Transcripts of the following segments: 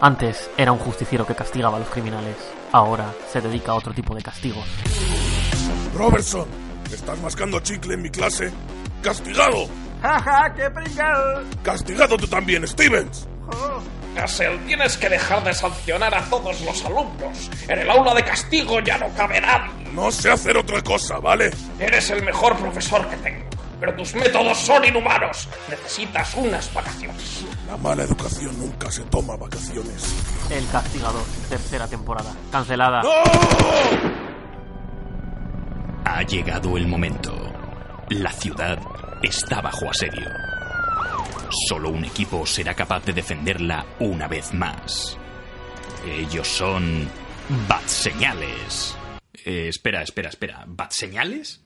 Antes era un justiciero que castigaba a los criminales. Ahora se dedica a otro tipo de castigos. Robertson, ¿estás mascando chicle en mi clase? ¡Castigado! ¡Jaja, qué pringado! ¡Castigado tú también, Stevens! Castle, tienes que dejar de sancionar a todos los alumnos. En el aula de castigo ya no cabe nadie. No sé hacer otra cosa, ¿vale? Eres el mejor profesor que tengo, pero tus métodos son inhumanos. Necesitas unas vacaciones. La mala educación nunca se toma vacaciones. El castigador, tercera temporada. Cancelada. Ha llegado el momento. La ciudad está bajo asedio. Solo un equipo será capaz de defenderla una vez más. Ellos son Bat Señales. Eh, espera, espera, espera. ¿Bat Señales?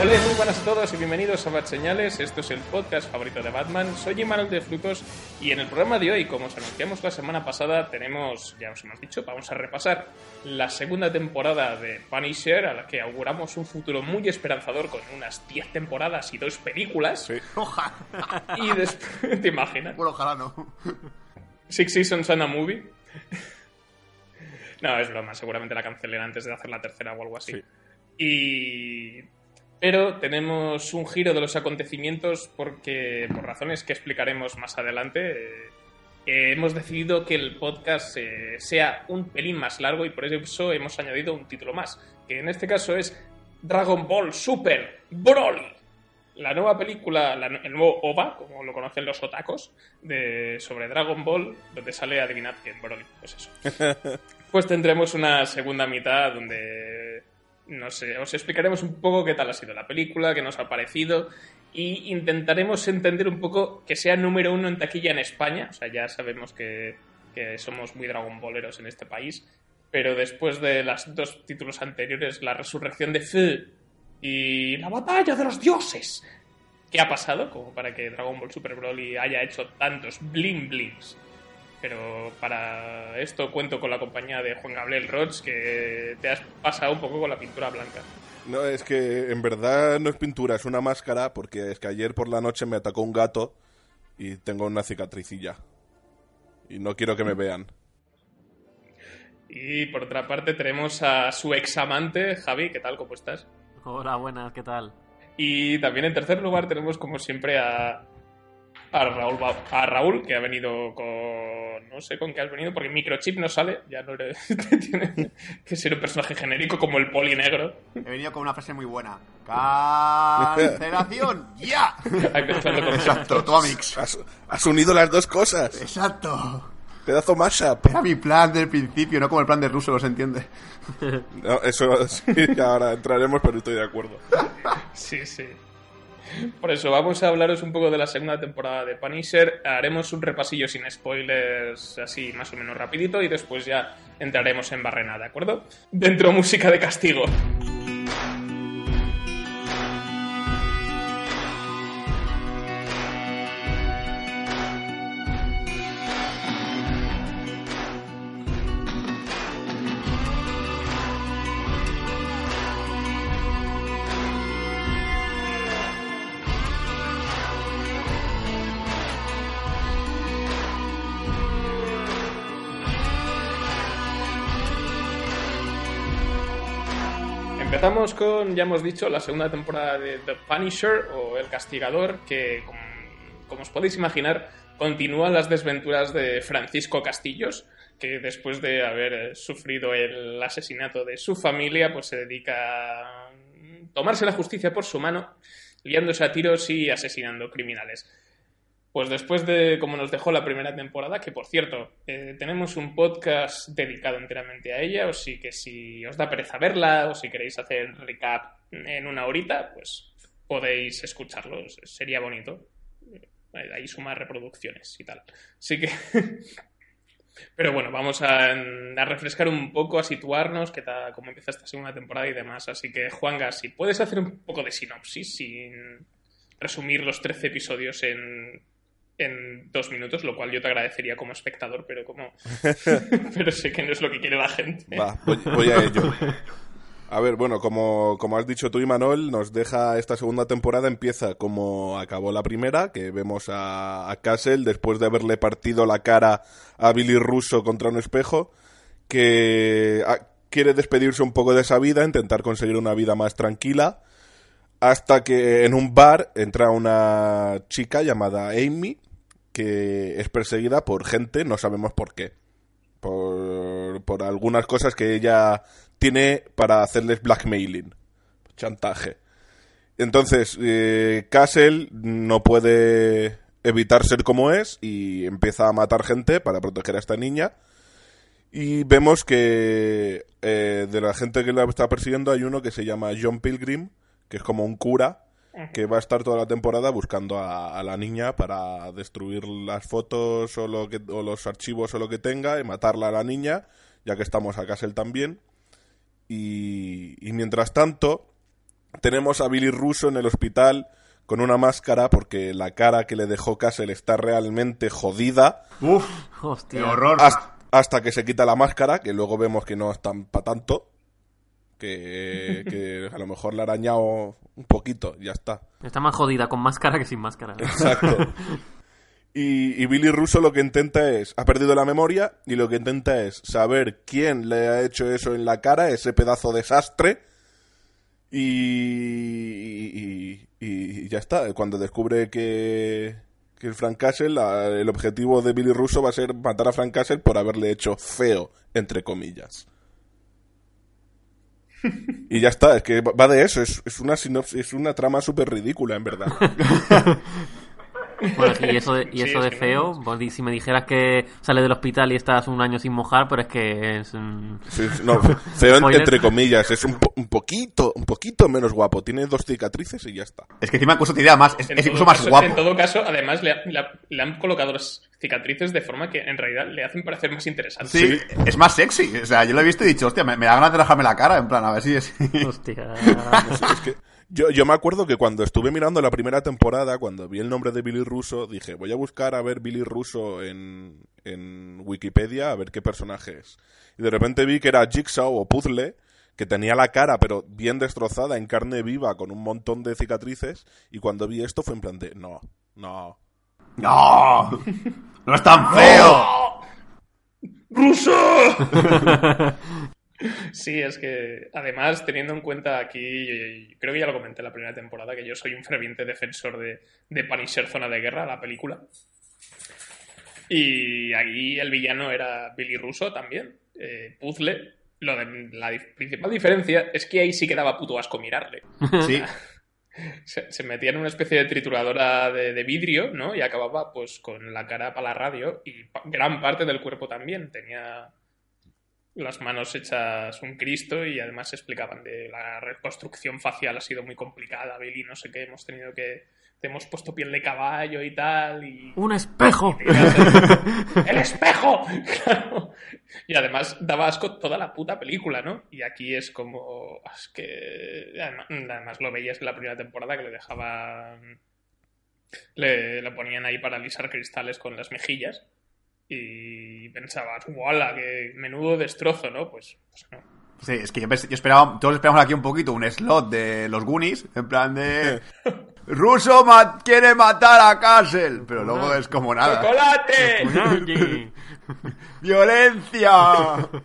Hola, muy buenas a todos y bienvenidos a Bat Señales. Esto es el podcast favorito de Batman. Soy Imanol de Frutos y en el programa de hoy, como os anunciamos la semana pasada, tenemos, ya os hemos dicho, vamos a repasar la segunda temporada de Punisher, a la que auguramos un futuro muy esperanzador con unas 10 temporadas y dos películas. Ojalá. Y después, ¿te imaginas? Bueno, ojalá no. Six Seasons and a Movie. No, es broma, seguramente la cancelen antes de hacer la tercera o algo así. Sí. Y. Pero tenemos un giro de los acontecimientos porque, por razones que explicaremos más adelante, eh, eh, hemos decidido que el podcast eh, sea un pelín más largo y por eso hemos añadido un título más, que en este caso es Dragon Ball Super Broly. La nueva película, la- el nuevo OVA, como lo conocen los otacos, de, sobre Dragon Ball, donde sale, adivinad quién, Broly. Pues eso. pues tendremos una segunda mitad donde, no sé, os explicaremos un poco qué tal ha sido la película, qué nos ha parecido, y intentaremos entender un poco que sea número uno en taquilla en España. O sea, ya sabemos que, que somos muy Dragon Balleros en este país, pero después de los dos títulos anteriores, La Resurrección de Fu y La Batalla de los Dioses. ¿Qué ha pasado? Como para que Dragon Ball Super Broly haya hecho tantos bling blings. Pero para esto cuento con la compañía de Juan Gabriel Roch, que te has pasado un poco con la pintura blanca. No, es que en verdad no es pintura, es una máscara, porque es que ayer por la noche me atacó un gato y tengo una cicatricilla. Y no quiero que me vean. Y por otra parte tenemos a su examante, Javi, ¿qué tal? ¿Cómo estás? Hola, buenas, ¿qué tal? Y también en tercer lugar tenemos como siempre a, a, Raúl, a Raúl, que ha venido con... No sé con qué has venido, porque Microchip no sale, ya no eres... tiene que ser un personaje genérico como el poli negro. He venido con una frase muy buena. ¡Cancelación! ¡Ya! Exacto, toma mix. Has, has unido las dos cosas. Exacto. Pedazo mashup. Era mi plan del principio, no como el plan de ruso, ¿se entiende? No, eso sí, ahora entraremos, pero estoy de acuerdo. Sí, sí. Por eso vamos a hablaros un poco de la segunda temporada de Punisher. Haremos un repasillo sin spoilers, así más o menos rapidito, y después ya entraremos en barrena, ¿de acuerdo? Dentro música de castigo. Empezamos con, ya hemos dicho, la segunda temporada de The Punisher o El Castigador, que, como, como os podéis imaginar, continúa las desventuras de Francisco Castillos, que después de haber eh, sufrido el asesinato de su familia, pues se dedica a tomarse la justicia por su mano, liándose a tiros y asesinando criminales. Pues después de como nos dejó la primera temporada, que por cierto, eh, tenemos un podcast dedicado enteramente a ella, o sí que si os da pereza verla, o si queréis hacer recap en una horita, pues podéis escucharlo, sería bonito. Eh, Ahí suma reproducciones y tal. Así que Pero bueno, vamos a, refrescar un poco, a situarnos, que tal, cómo empieza esta segunda temporada y demás. Así que, Juanga, si puedes hacer un poco de sinopsis sin resumir los 13 episodios en, en dos minutos, lo cual yo te agradecería como espectador, pero como pero sé que no es lo que quiere la gente. Va, voy, voy a ello. A ver, bueno, como, como has dicho tú y Manuel, nos deja esta segunda temporada, empieza como acabó la primera, que vemos a, a Castle después de haberle partido la cara a Billy Russo contra un espejo, que ah, quiere despedirse un poco de esa vida, intentar conseguir una vida más tranquila, hasta que en un bar entra una chica llamada Amy, que es perseguida por gente, no sabemos por qué. Por, por algunas cosas que ella tiene para hacerles blackmailing, chantaje. Entonces, eh, Castle no puede evitar ser como es y empieza a matar gente para proteger a esta niña. Y vemos que eh, de la gente que la está persiguiendo hay uno que se llama John Pilgrim, que es como un cura, que va a estar toda la temporada buscando a, a la niña para destruir las fotos o, lo que, o los archivos o lo que tenga y matarla a la niña, ya que estamos a Castle también. Y, y mientras tanto, tenemos a Billy Russo en el hospital con una máscara porque la cara que le dejó Castle está realmente jodida Uf, Hostia. qué horror. hasta, hasta que se quita la máscara, que luego vemos que no es tan para tanto, que, que a lo mejor le ha arañado un poquito, ya está. Está más jodida con máscara que sin máscara. Exacto. Y, y Billy Russo lo que intenta es, ha perdido la memoria y lo que intenta es saber quién le ha hecho eso en la cara, ese pedazo de sastre, y, y, y ya está. Cuando descubre que, que el Frank Castle, la- el objetivo de Billy Russo va a ser matar a Frank Castle por haberle hecho feo, entre comillas. Y ya está, es que va de eso, es, es una sinopsis, es una trama súper ridícula, en verdad. Bueno, y eso de, y eso es de no- feo, pues, si me dijeras que sale del hospital y estás un año sin mojar, pero es que es... mm, Sí, no, feo entre comillas, es un, po- un poquito, un poquito menos guapo. Tiene dos cicatrices y ya está. Es que encima incluso te diría más, es, incluso más caso- guapo. En todo caso, además, le, ha- le ha- le han colocado las cicatrices de forma que en realidad le hacen parecer más interesante. Sí, es más sexy. O sea, yo lo he visto y he dicho, hostia, me, me da ganas de dejarme la cara, en plan, a ver si es. Hostia. Es que yo, yo me acuerdo que cuando estuve mirando la primera temporada, cuando vi el nombre de Billy Russo, dije, voy a buscar a ver Billy Russo en, en Wikipedia, a ver qué personaje es. Y de repente vi que era Jigsaw o Puzzle, que tenía la cara, pero bien destrozada, en carne viva, con un montón de cicatrices. Y cuando vi esto fue en plan de, no, no. ¡No! ¡No es tan feo! ¡Ruso! Sí, es que además, teniendo en cuenta aquí, creo que ya lo comenté en la primera temporada, que yo soy un ferviente defensor de, de Punisher Zona de Guerra, la película. Y ahí el villano era Billy Russo también, eh, Puzzle. Lo de, la principal diferencia es que ahí sí que daba puto asco mirarle. Sí. Se, se metía en una especie de trituradora de, de vidrio, ¿no? Y acababa pues con la cara para la radio y pa- gran parte del cuerpo también. Tenía las manos hechas un Cristo y además explicaban de la reconstrucción facial ha sido muy complicada, Billy, no sé qué, hemos tenido que... Te hemos puesto piel de caballo y tal y... ¡Un espejo! ¡El espejo! Claro. Y además daba asco toda la puta película, ¿no? Y aquí es como. Es que. Además, además lo veías en la primera temporada que le dejaban. Le, le ponían ahí para alisar cristales con las mejillas. Y pensabas, ¡wala! ¡Qué menudo destrozo, ¿no? Pues, pues no. Sí, es que yo, yo esperaba, todos esperamos aquí un poquito un slot de los Goonies, en plan de... Russo ma- quiere matar a Castle, pero luego es como nada. ¡Chocolate! ¡Violencia!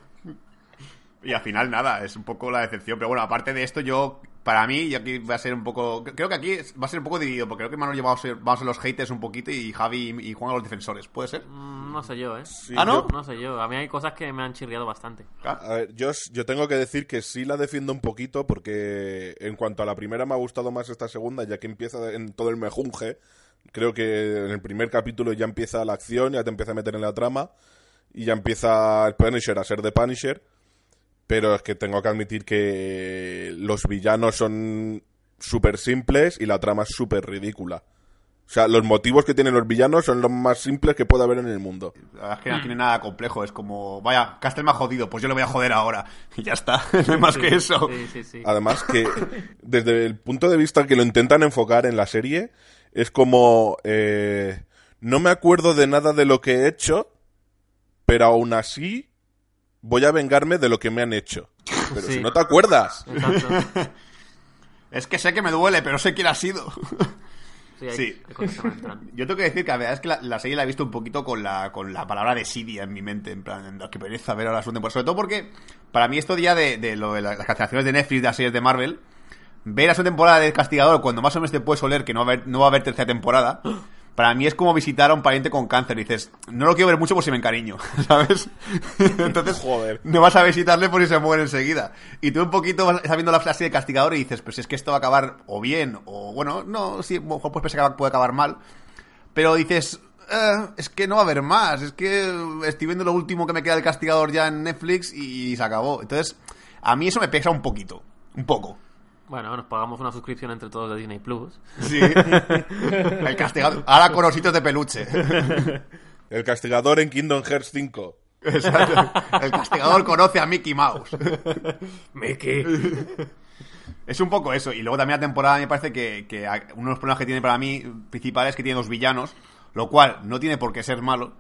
Y al final nada, es un poco la decepción. Pero bueno, aparte de esto, yo, para mí, y aquí va a ser un poco. Creo que aquí va a ser un poco dividido, porque creo que Manuel vamos a ser, vamos a ser los haters un poquito y Javi y Juan a los defensores. ¿Puede ser? Mm, No sé yo, ¿eh? Sí, ¿Ah, no? yo- No sé yo. A mí hay cosas que me han chirriado bastante. A ver, yo, yo tengo que decir que sí la defiendo un poquito porque en cuanto a la primera me ha gustado más esta segunda, ya que empieza en todo el mejunje. Creo que en el primer capítulo ya empieza la acción, ya te empieza a meter en la trama y ya empieza el Punisher a ser de Punisher. Pero es que tengo que admitir que los villanos son súper simples y la trama es súper ridícula. O sea, los motivos que tienen los villanos son los más simples que puede haber en el mundo. La verdad es que no tiene nada complejo. Es como, vaya, Castel me ha jodido, pues yo le voy a joder ahora. Y ya está. No hay más que eso. Sí, sí, sí. Además que desde el punto de vista que lo intentan enfocar en la serie, es como... eh, no me acuerdo de nada de lo que he hecho, pero aún así voy a vengarme de lo que me han hecho. Pero Sí. si no te acuerdas. Exacto. Es que sé que me duele, pero sé quién ha sido. Sí, hay, Sí. Yo tengo que decir que la verdad es que la, la serie la he visto un poquito con la, con la palabra desidia en mi mente. En plan, que pereza ver ahora la segunda temporada. Sobre todo porque, para mí, esto ya de, de lo de las cancelaciones de Netflix, de las series de Marvel, ver la segunda temporada de Castigador cuando más o menos te puedes oler que no va a haber, no va a haber tercera temporada. Para mí es como visitar a un pariente con cáncer. Y dices, no lo quiero ver mucho por si me encariño, ¿sabes? Entonces, Joder. no vas a visitarle por si se muere enseguida. Y tú un poquito vas estás viendo la frase de Castigador y dices, pues es que esto va a acabar o bien, o bueno, no, sí, mejor pues que puede acabar mal. Pero dices, "Eh, es que no va a haber más, es que estoy viendo lo último que me queda del Castigador ya en Netflix y se acabó. Entonces, a mí eso me pesa un poquito, un poco. Bueno, nos pagamos una suscripción entre todos de Disney Plus. Sí. El Castigador, ahora con ositos de peluche. El castigador en Kingdom Hearts 5. Exacto. El Castigador conoce a Mickey Mouse. Mickey. Es un poco eso. Y luego también la temporada me parece que, que uno de los problemas que tiene para mí principales es que tiene dos villanos, lo cual no tiene por qué ser malo.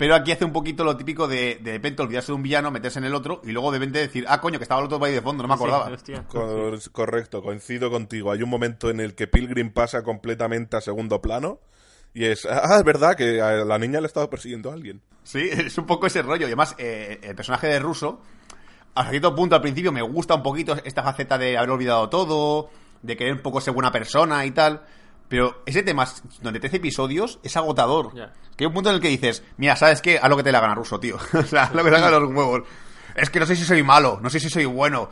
Pero aquí hace un poquito lo típico de de repente olvidarse de un villano, meterse en el otro y luego de repente decir, ah, coño, que estaba el otro ahí de fondo, no me acordaba. Sí, Correcto, coincido contigo. Hay un momento en el que Pilgrim pasa completamente a segundo plano y es, ah, es verdad que a la niña le estaba persiguiendo a alguien. Sí, es un poco ese rollo. Y además, eh, el personaje de Russo, hasta cierto punto al principio me gusta un poquito esta faceta de haber olvidado todo, de querer un poco ser buena persona y tal. Pero ese tema, durante 13 episodios, es agotador. Que hay un punto en el que dices, mira, ¿sabes qué? Haz lo que te la gana Russo, tío. o sea, haz lo que te hagan los huevos. Es que no sé si soy malo, no sé si soy bueno.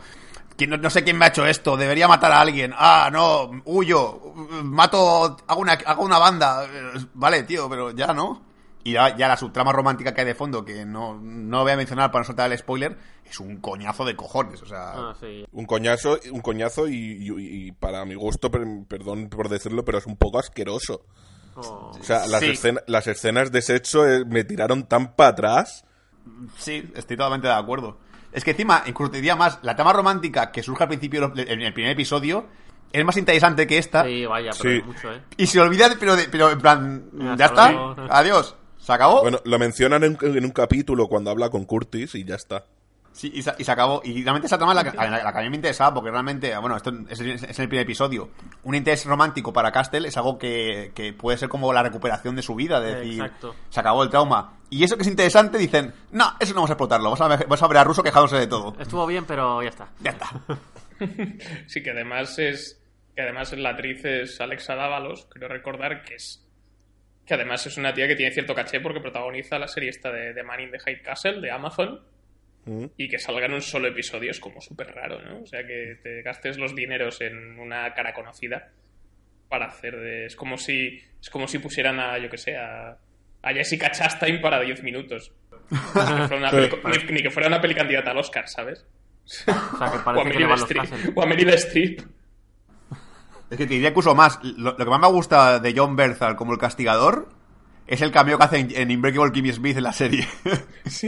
No sé quién me ha hecho esto, debería matar a alguien. Ah, no, huyo, mato, hago una, hago una banda. Eh, Vale, tío, pero ya no. Y ya, ya la subtrama romántica que hay de fondo, que no, no voy a mencionar para no soltar el spoiler, es un coñazo de cojones. O sea, Ah, sí. Un coñazo, un coñazo y, y- y para mi gusto, per- perdón por decirlo, pero es un poco asqueroso. Oh. O sea, las, Sí. escena- las escenas de sexo eh, me tiraron tan para atrás. Sí, estoy totalmente de acuerdo. Es que encima, incluso te diría más, la trama romántica que surge al principio en el primer episodio es más interesante que esta. Sí, vaya, pero Sí. mucho, ¿eh? Y se olvida, pero, de- pero en plan, Ya, está, luego. adiós, se acabó. Bueno, lo mencionan en, en un capítulo cuando habla con Curtis y ya está. Sí, y se, y se acabó. Y realmente esa trama es la, que- la- la que a mí me interesaba, porque realmente, bueno, esto es, es el primer episodio. Un interés romántico para Castle es algo que, que puede ser como la recuperación de su vida, de decir, Exacto. se acabó el trauma. Y eso que es interesante, dicen, no, eso no vamos a explotarlo, vamos a, a ver a Russo quejándose de todo. Estuvo bien, pero ya está. Ya está. Sí, que además es. Que además la actriz es Alexa Dávalos, quiero recordar que es. Que además es una tía que tiene cierto caché porque protagoniza la serie esta de, de Man in the High Castle de Amazon. Mm. Y que salga en un solo episodio es como súper raro, ¿no? O sea, que te gastes los dineros en una cara conocida para hacer de... Es como si, es como si pusieran a, yo que sé, a, a Jessica Chastain para 10 minutos. Ni que fuera una peli, ni- ni que fuera una peli candidata al Oscar, ¿sabes? O sea, que O a Meryl Streep. Castle. O a Meryl Streep. Es que te diría incluso más, lo, lo que más me gusta de John Berthal como el castigador es el cameo que hace en, en Unbreakable Kimmy Smith en la serie. Sí.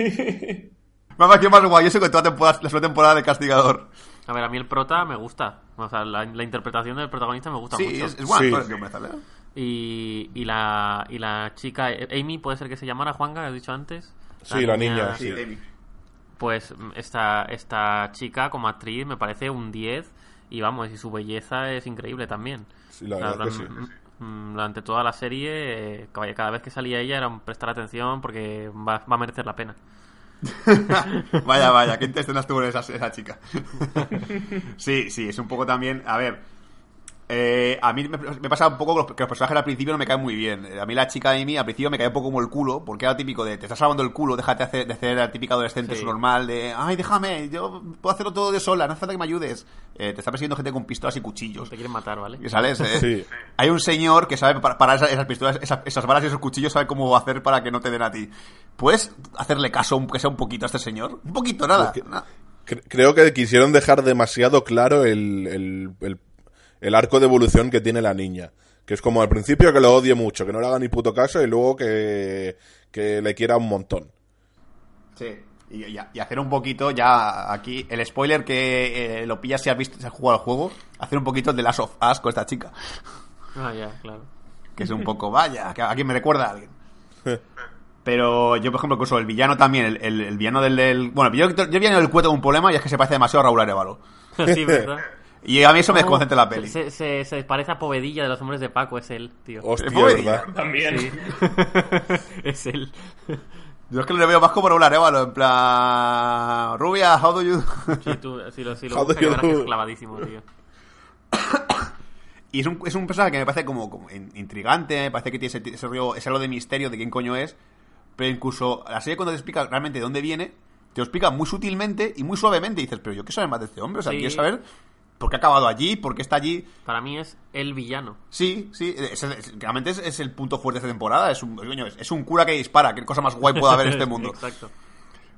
me ha parecido más guay eso que toda temporada, la segunda temporada de castigador. A ver, a mí el prota me gusta. O sea, la, la interpretación del protagonista me gusta Sí, mucho. es, es bueno Sí. Berthal, ¿eh? Y, y, la, y la chica, Amy, puede ser que se llamara Juanga, que has dicho antes. Sí, la niña, Sí. Amy. Pues esta, esta chica como actriz me parece un 10 y vamos, y su belleza es increíble también. Sí, la O sea, verdad que sí. Durante toda la serie, eh, cada cada vez que salía ella era un prestar atención porque va, va a merecer la pena. Vaya, vaya, qué escenas tuvo esa, esa chica. sí, sí, es un poco también. A ver. Eh, a mí me, me pasa un poco que los, personajes al principio no me caen muy bien. A mí la chica Amy al principio me cae un poco como el culo, porque era típico de te estás salvando el culo, déjate hacer, de hacer la típica adolescente Sí. su normal, de ay, déjame, yo puedo hacerlo todo de sola, no hace falta que me ayudes. Eh, te está persiguiendo gente con pistolas y cuchillos. Te quieren matar, ¿vale? Y sales, ¿eh? Sí. Hay un señor que sabe para, para esas, esas pistolas, esas, esas balas y esos cuchillos, sabe cómo hacer para que no te den a ti. ¿Puedes hacerle caso, aunque sea un poquito, a este señor? Un poquito, nada. Creo que quisieron dejar demasiado claro el, el- el- el arco de evolución que tiene la niña. Que es como al principio que lo odie mucho, que no le haga ni puto caso y luego que, que le quiera un montón. Sí. Y, y- y hacer un poquito ya aquí el spoiler que eh, lo pillas si has visto si has jugado al juego hacer un poquito de Last of Us con esta chica Ah, ya, claro. que es un poco vaya que a quién me recuerda a alguien pero yo por ejemplo incluso el villano también el, el- el villano del, del- bueno yo, yo el villano del cuento un problema y es que se parece demasiado a Raúl Arevalo sí, ¿verdad? Y a mí eso me desconcentra la peli Se, se, se parece a Povedilla de los hombres de Paco, es él, tío. Hostia, ¿verdad? También. Sí. es él. yo es que lo veo más como Raúl Arevalo en plan rubia how do you Sí, tú, si lo, si lo buscas, you verás que es clavadísimo, tío. Y es un, es un personaje que me parece como, como in- intrigante, me parece que tiene ese, ese rollo, ese halo de misterio de quién coño es. Pero incluso la serie cuando te explica realmente de dónde viene, te lo explica muy sutilmente y muy suavemente. Y dices, pero yo qué saber más de este hombre, o sea, Sí. quiero saber por qué ha acabado allí, por qué está allí. Para mí es el villano. Sí, sí, es, es- realmente es, es el punto fuerte de esta temporada. Es un, es, es un cura que dispara, qué cosa más guay puede haber en este mundo. Exacto.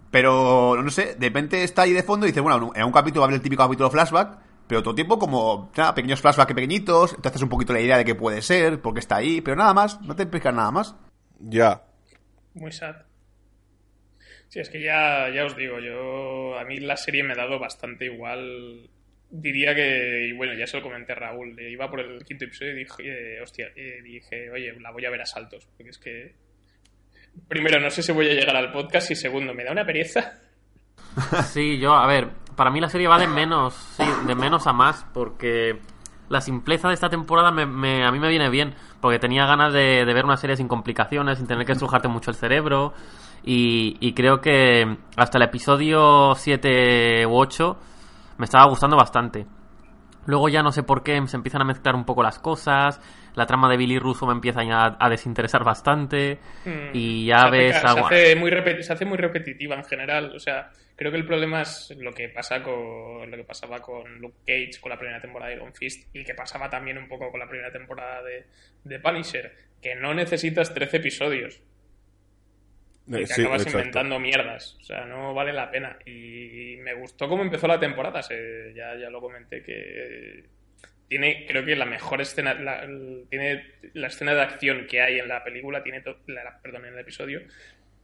Pero, no sé, de repente está ahí de fondo y dice, bueno, en un capítulo va a haber el típico capítulo flashback, pero todo tiempo como nada, pequeños flashbacks pequeñitos, te haces un poquito la idea de qué puede ser, por qué está ahí, pero nada más, no te explican nada más. Ya. Muy sad. Sí, es que ya, ya os digo, yo a mí la serie me ha dado bastante igual. Diría que, y bueno, ya se lo comenté Raúl, iba por el quinto episodio y dije, eh, hostia, eh, dije, oye, la voy a ver a saltos, porque es que... Primero, no sé si voy a llegar al podcast y segundo, me da una pereza. Sí, yo, a ver, para mí la serie va de menos, sí, de menos a más, porque la simpleza de esta temporada me, me- a mí me viene bien, porque tenía ganas de, de ver una serie sin complicaciones, sin tener que estrujarte mucho el cerebro, y, y creo que hasta el episodio 7 u 8 me estaba gustando bastante. Luego ya no sé por qué se empiezan a mezclar un poco las cosas, la trama de Billy Russo me empieza a desinteresar bastante, Mm, y se ya hace ves... se, agua- hace muy se hace muy repetitiva en general. O sea, creo que el problema es lo que pasa con lo que pasaba con Luke Cage con la primera temporada de Iron Fist y que pasaba también un poco con la primera temporada de, de Punisher, que no necesitas 13 episodios y te sí, acabas exacto. inventando mierdas. O sea, no vale la pena. Y me gustó cómo empezó la temporada. se- ya, ya lo comenté que tiene, creo que la mejor escena, la, tiene la escena de acción que hay en la película, tiene, to- la- perdón, en el episodio,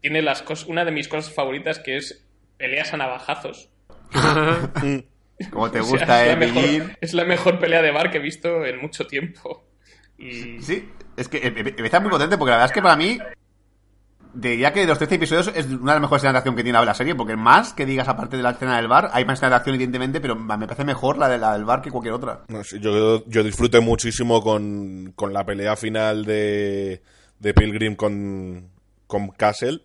tiene las cos- una de mis cosas favoritas que es peleas a navajazos. Como te O sea, gusta, es, eh, la mejor, Pillín. es la mejor pelea de bar que he visto en mucho tiempo. Y Sí, es que eh, eh, empieza muy potente porque la verdad es que para mí, diría que de los 13 episodios es una de las mejores escenas de acción que tiene la serie, porque más que digas aparte de la escena del bar, hay más escenas de acción evidentemente, pero me parece mejor la, de, la del bar que cualquier otra. No yo, yo disfruté muchísimo con, con la pelea final de, de Pilgrim con, con Castle,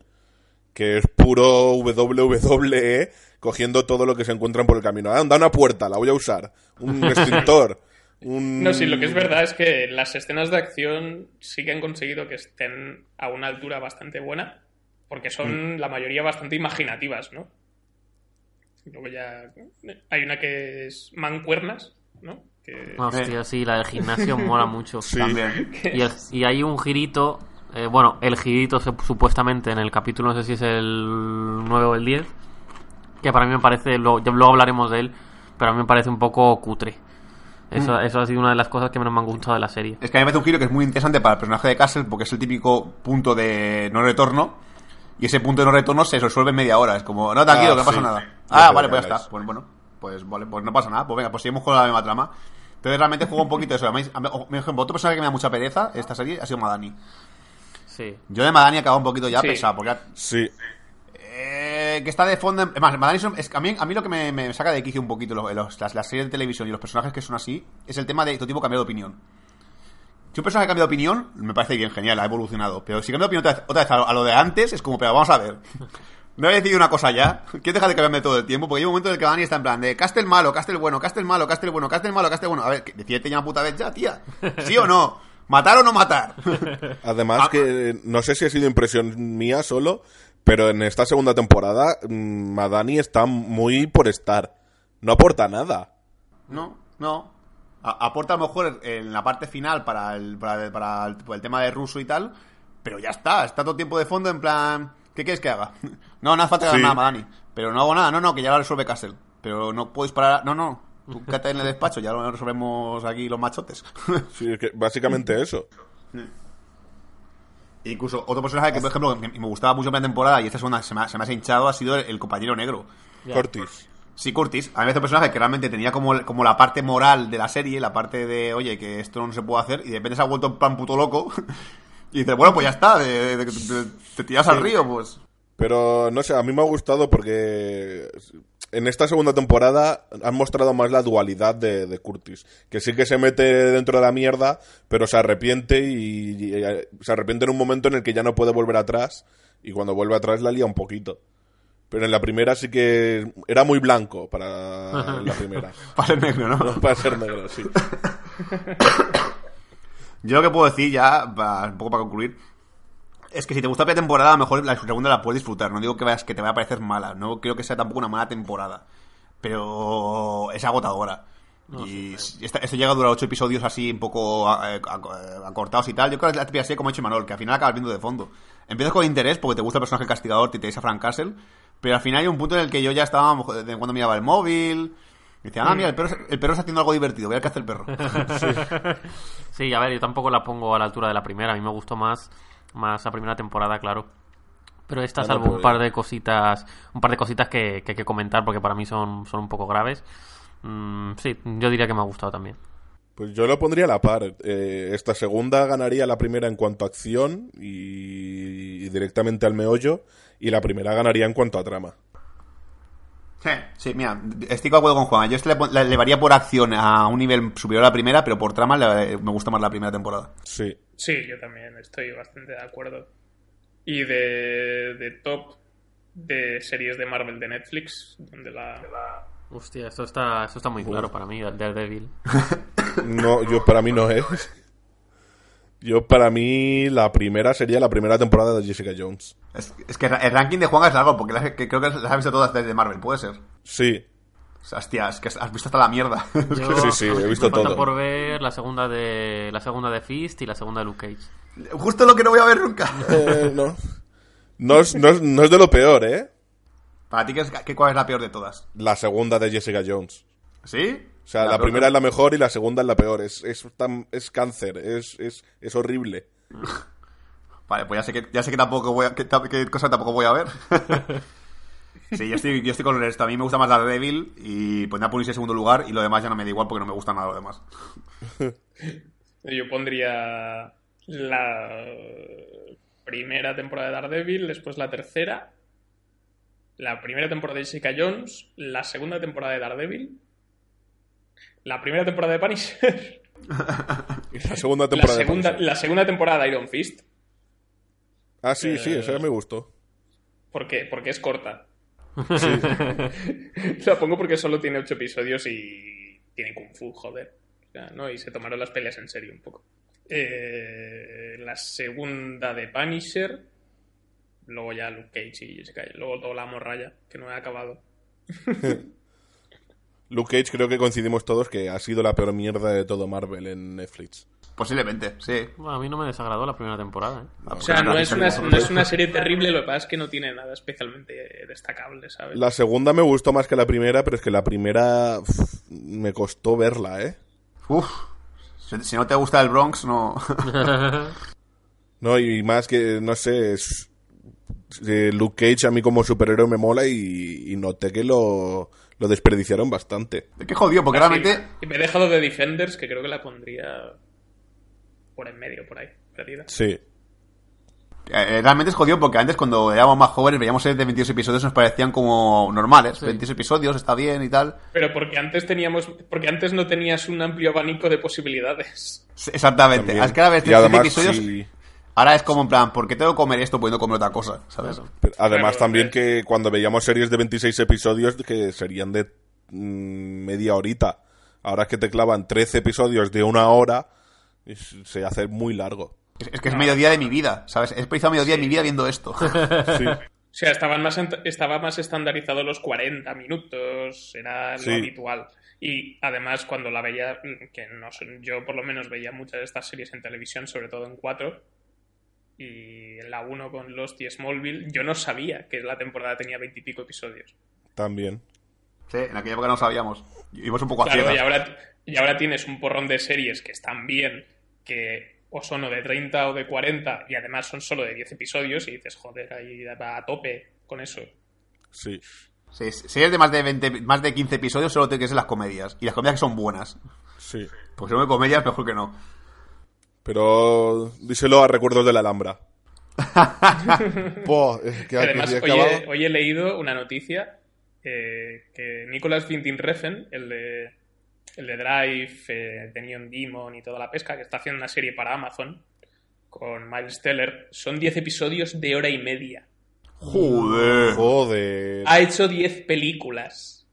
que es puro WWE cogiendo todo lo que se encuentran por el camino. Ah, da una puerta, la voy a usar. Un extintor. Un... No, sí, lo que es verdad es que las escenas de acción sí que han conseguido que estén a una altura bastante buena, porque son la mayoría bastante imaginativas, ¿no? Luego ya hay una que es mancuernas, ¿no? Que... Hostia, sí, la del gimnasio mola mucho. Sí. También. Y, el- y hay un girito, eh, bueno, el girito supuestamente en el capítulo, no sé si es el 9 o el 10, que para mí me parece, luego hablaremos de él, pero a mí me parece un poco cutre. Eso, eso ha sido una de las cosas que menos me han gustado de la serie. Es que a mí me parece un giro que es muy interesante para el personaje de Castle porque es el típico punto de no retorno. Y ese punto de no retorno se resuelve en media hora. Es como, no, tranquilo, Ah, que no pasa sí. nada. Ya Ah, vale, pues ya está. Pues bueno, pues vale, pues no pasa nada. Pues venga, pues seguimos con la misma trama. Entonces realmente juega un poquito eso. Por ejemplo, otro personaje que me da mucha pereza en esta serie ha sido Madani. Sí. Yo de Madani he acabado un poquito ya Sí. pesado, porque Sí. eh, que está de fondo. en- más, Madani son- es, a, mí, a mí lo que me, me saca de quicio un poquito los, los- las, las series de televisión y los personajes que son así es el tema de todo tipo cambiar de opinión. Si un personaje cambia de opinión, me parece bien, genial, ha evolucionado. Pero si cambia de opinión otra vez, otra vez a, lo, a lo de antes, es como, pero vamos a ver. No he decidido una cosa ya. Quiero dejar de cambiarme todo el tiempo, porque hay un momento en el que Dani está en plan de Castel malo, Castel bueno, Castel malo, Castel bueno, Castel malo, Castel bueno. A ver, decídete ya una puta vez ya, tía. ¿Sí o no? ¿Matar o no matar? Además Ah. que no sé si ha sido impresión mía solo, pero en esta segunda temporada mm, Madani está muy por estar. No aporta nada. No, no. A- aporta a lo mejor en la parte final para el, para, para el, tema de ruso y tal, pero ya está, está todo tiempo de fondo en plan, ¿qué quieres que haga? No, no hace falta Sí. nada, Madani. Pero no hago nada, no, no, que ya lo resuelve Castle. Pero no puedo disparar, no, no. Tú quédate en el despacho, ya lo resolvemos aquí los machotes. Sí, es que básicamente eso. Incluso otro personaje que, por ejemplo, que me gustaba mucho en la temporada y esta segunda se me ha, se me ha hinchado ha sido el, el compañero negro. Cortis. Sí, Curtis. A mí un personaje que realmente tenía como, como la parte moral de la serie, la parte de, oye, que esto no se puede hacer, y de repente se ha vuelto en plan puto loco. y dices, bueno, pues ya está, de- de- de- te tiras al río, pues. Pero no sé, a mí me ha gustado porque en esta segunda temporada han mostrado más la dualidad de, de Curtis. Que sí que se mete dentro de la mierda, pero se arrepiente y, y, eh, se arrepiente en un momento en el que ya no puede volver atrás. Y cuando vuelve atrás la lía un poquito. Pero en la primera sí que era muy blanco para la primera. Para ser negro, ¿no? para ser negro, sí. Yo lo que puedo decir ya, un poco para concluir, es que si te gusta la primera temporada, a lo mejor la segunda la puedes disfrutar. No digo que, que te vaya a parecer mala, no creo que sea tampoco una mala temporada. Pero es agotadora. y si esta- esto llega a durar ocho episodios así, un poco ac- acortados y tal. Yo creo que es la típica serie como ha hecho Manol, que al final acabas viendo de fondo. Empiezas con interés porque te gusta el personaje castigador, te interesa Frank Castle, pero al final hay un punto en el que yo ya estaba, de cuando miraba el móvil. Y decía, ah, mira, el perro, el perro está haciendo algo divertido, voy a ver qué hace el perro. Sí, a ver, yo tampoco la pongo a la altura de la primera. A mí me gustó más, más la primera temporada, claro. Pero esta, Bueno, salvo un pues- par de cositas, un par de cositas que, que hay que comentar porque para mí son, son un poco graves. mm, sí, yo diría que me ha gustado también. Pues yo lo pondría a la par. Eh, esta segunda ganaría la primera en cuanto a acción y, y directamente al meollo. Y la primera ganaría en cuanto a trama. Sí, sí, mira, estoy de acuerdo con Juan. Yo este le, le elevaría por acción a un nivel superior a la primera, pero por trama le- me gusta más la primera temporada. Sí. Sí, yo también estoy bastante de acuerdo. Y de, de top de series de Marvel de Netflix, donde la... Hostia, esto está, esto está muy claro para mí, el Daredevil. No, yo para mí no es. Yo para mí la primera sería la primera temporada de Jessica Jones. Es, es que el ranking de Juan es largo, porque las- que creo que las has visto todas desde Marvel, puede ser. Sí. O sea, hostia, es que has visto hasta la mierda. Yo- Sí, sí, he visto me falta todo. por ver la segunda de la segunda de Fist y la segunda de Luke Cage. Justo lo que no voy a ver nunca. Eh, no. No es, no, es, no es de lo peor, ¿eh? Para ti, ¿qué es, qué- ¿cuál es la peor de todas? La segunda de Jessica Jones. ¿Sí? O sea, la, primera es la mejor y la segunda es la peor. Es, es, tan- es cáncer, es, es, es horrible. Vale, pues ya sé que, ya sé que tampoco voy a, que, cosa tampoco voy a ver. sí, yo estoy, yo estoy con esto. A mí me gusta más la de Devil y pondría a Police en segundo lugar y lo demás ya no me da igual porque no me gusta nada lo demás. Yo pondría la primera temporada de Daredevil, después la tercera, la primera temporada de Jessica Jones, la segunda temporada de Daredevil, la primera temporada de Punisher, Y la segunda la temporada de segunda, Punisher. la segunda temporada de Iron Fist, Ah, sí, sí, Eh, esa me gustó. porque, porque es corta. la pongo porque solo tiene ocho episodios y tiene Kung Fu, joder. O sea, ¿no? Y se tomaron las peleas en serio un poco. Eh, la segunda de Punisher. Luego ya Luke Cage y Jessica. Luego toda la morralla, que no he acabado. Luke Cage creo que coincidimos todos que ha sido la peor mierda de todo Marvel en Netflix. Posiblemente, sí. Bueno, a mí no me desagradó la primera temporada. ¿eh? O sea, no es, una, no es una serie terrible, lo que pasa es que no tiene nada especialmente destacable, ¿sabes? La segunda me gustó más que la primera, pero es que la primera uf, me costó verla, ¿eh? Uf. Si, si no te gusta el Bronx, no. No, y más que, no sé, es- eh, Luke Cage a mí como superhéroe me mola y, y noté que lo, lo desperdiciaron bastante. Qué jodido, porque Así, realmente. Y me he dejado de Defenders, que creo que la pondría por en medio, por ahí, perdida. Sí. eh, realmente es jodido porque antes cuando éramos más jóvenes veíamos series de 22 episodios nos parecían como normales. 22 episodios, está bien y tal. Pero porque antes teníamos, porque antes no tenías un amplio abanico de posibilidades. Sí, Exactamente. También. Es que ahora ves Y 13 además, episodios. sí, Ahora es como en plan, ¿por qué tengo que comer esto pudiendo comer otra cosa? ¿Sabes? pero además también es- que cuando veíamos series de 26 episodios que serían de mm, media horita. Ahora que te clavan 13 episodios de una hora, es- se hace muy largo. Es, es que es mediodía de mi vida, ¿sabes? He desperdiciado mediodía de mi vida viendo esto. Sí. O sea, estaban más, estaba más estandarizado los 40 minutos, era lo Sí. habitual. Y además, cuando la veía, que no sé, yo por lo menos veía muchas de estas series en televisión, sobre todo en 4, y en la 1 con Lost y Smallville, yo no sabía que la temporada tenía 20 y pico episodios. También. Sí, en aquella época no sabíamos. Íbamos un poco a Claro, y ciegas. ahora, y ahora tienes un porrón de series que están bien, que o son o de 30 o de 40, y además son solo de 10 episodios, y dices, joder, ahí va a tope con eso. Sí. Sí, series de más de 20, más de 15 episodios solo tienen que ser las comedias. Y las comedias que son buenas. Sí. Porque si no hay comedias, mejor que no. Pero díselo a recuerdos de la Alhambra. Es que Además, hoy acabado- he, hoy he leído una noticia eh, que Nicolas Winding Refn, el de, el de Drive, eh, de Neon Demon y toda la pesca, que está haciendo una serie para Amazon con Miles Teller, son 10 episodios de hora y media. Joder. Joder. Ha hecho 10 películas.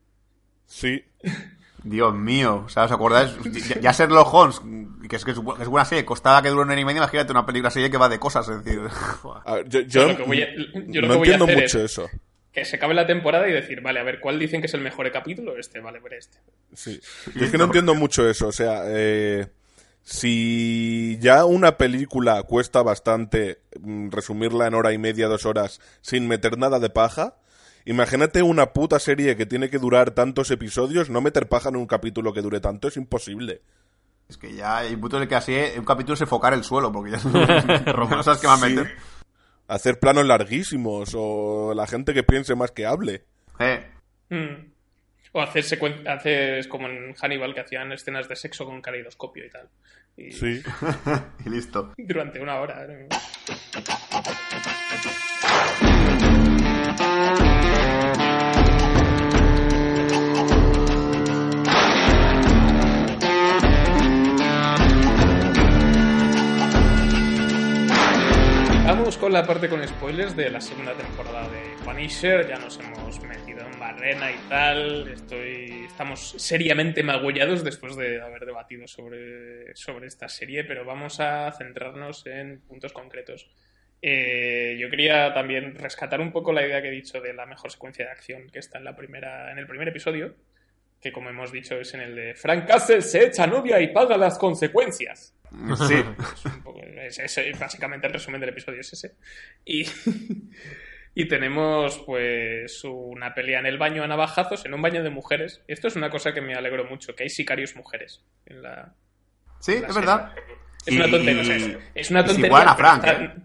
Sí. Dios mío. O sea, ¿os acordáis? Ya, ya Sherlock Holmes, que es, que es, buena serie, costaba que dure una hora y media, imagínate una película serie que va de cosas, es decir... Ver, yo yo Yo lo que voy a- yo lo no que voy a entiendo hacer mucho es- eso. Que se acabe la temporada y decir, vale, a ver, ¿cuál dicen que es el mejor capítulo? Este, vale, ver este. Sí. Yo es que no entiendo mucho eso. O sea, eh, si ya una película cuesta bastante mm, resumirla en hora y media, dos horas, sin meter nada de paja, imagínate una puta serie que tiene que durar tantos episodios, no meter paja en un capítulo que dure tanto es imposible. Es que ya hay un punto en el que así un capítulo es enfocar el suelo, porque ya, ya no sabes qué más Sí. meter. Hacer planos larguísimos o la gente que piense más que hable. Eh, Mm. O hacer, secuen- haces como en Hannibal, que hacían escenas de sexo con caleidoscopio y tal. Y Sí. y listo. Durante una hora. Vamos con la parte con spoilers de la segunda temporada de Punisher. Ya nos hemos metido en barrena y tal. Estoy, estamos seriamente magullados después de haber debatido sobre, sobre esta serie, pero vamos a centrarnos en puntos concretos. Eh, yo quería también rescatar un poco la idea que he dicho de la mejor secuencia de acción que está en, la primera, en el primer episodio, que como hemos dicho es en el de Frank Castle se echa novia y paga las consecuencias. Sí. Es es- es- básicamente el resumen del episodio es ese. Y, y tenemos pues una pelea en el baño a navajazos, en un baño de mujeres. Esto es una cosa que me alegro mucho, que hay sicarios mujeres en la... Sí, la es serie. verdad. Es Y- una tontería. o sea, es, es una tontería. igualan a pero Frank, está- ¿eh?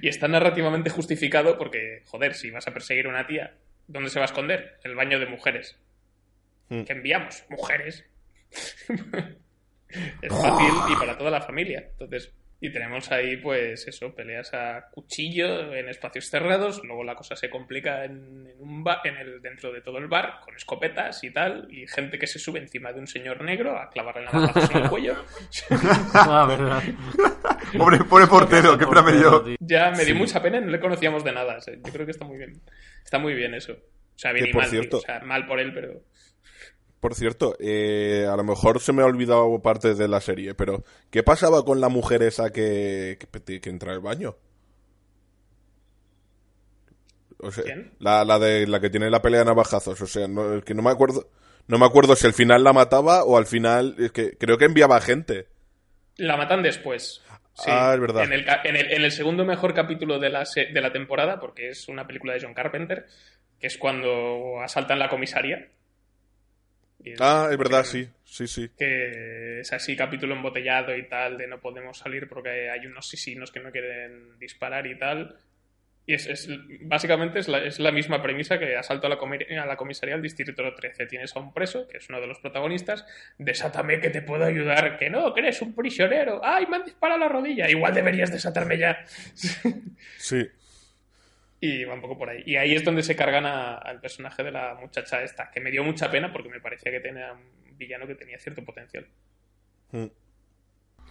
y, y está narrativamente justificado porque, joder, si vas a perseguir a una tía, ¿dónde se va a esconder? El baño de mujeres. Hmm. Que enviamos mujeres. es fácil y para toda la familia. Entonces, y tenemos ahí, pues eso, peleas a cuchillo en espacios cerrados. Luego la cosa se complica en, en un bar, en el, dentro de todo el bar, con escopetas y tal. Y gente que se sube encima de un señor negro a clavarle navajazos en el cuello. Ah, verdad. Pobre, pobre portero, qué pena me dio. tío. Ya me dio Sí. mucha pena y no le conocíamos de nada. o sea, yo creo que está muy bien. Está muy bien eso. O sea, bien y por mal. tío, cierto- o sea, mal por él, pero. Por cierto, eh, a lo mejor se me ha olvidado parte de la serie, pero ¿qué pasaba con la mujer esa que, que, que entra al baño? O sea, ¿Quién? La, la de la que tiene la pelea de navajazos, o sea, no, es que no me acuerdo, no me acuerdo si al final la mataba o al final, es que creo que enviaba gente. La matan después. Sí, Ah, es verdad. En el, en el- en el segundo mejor capítulo de la, de la temporada, porque es una película de John Carpenter, que es cuando asaltan la comisaría. Es- Ah, es verdad, sí, sí, sí. que es así capítulo embotellado y tal, de no podemos salir porque hay unos asesinos que no quieren disparar y tal. Y es, es- básicamente es la, es la misma premisa que asalto a la, a la comisaría del Distrito 13. Tienes a un preso, que es uno de los protagonistas, desátame que te puedo ayudar, que no, que eres un prisionero, ay, me han disparado la rodilla, igual deberías desatarme ya. Sí, Y va un poco por ahí. Y ahí es donde se cargan a- al personaje de la muchacha esta, que me dio mucha pena porque me parecía que tenía un villano que tenía cierto potencial. Mm.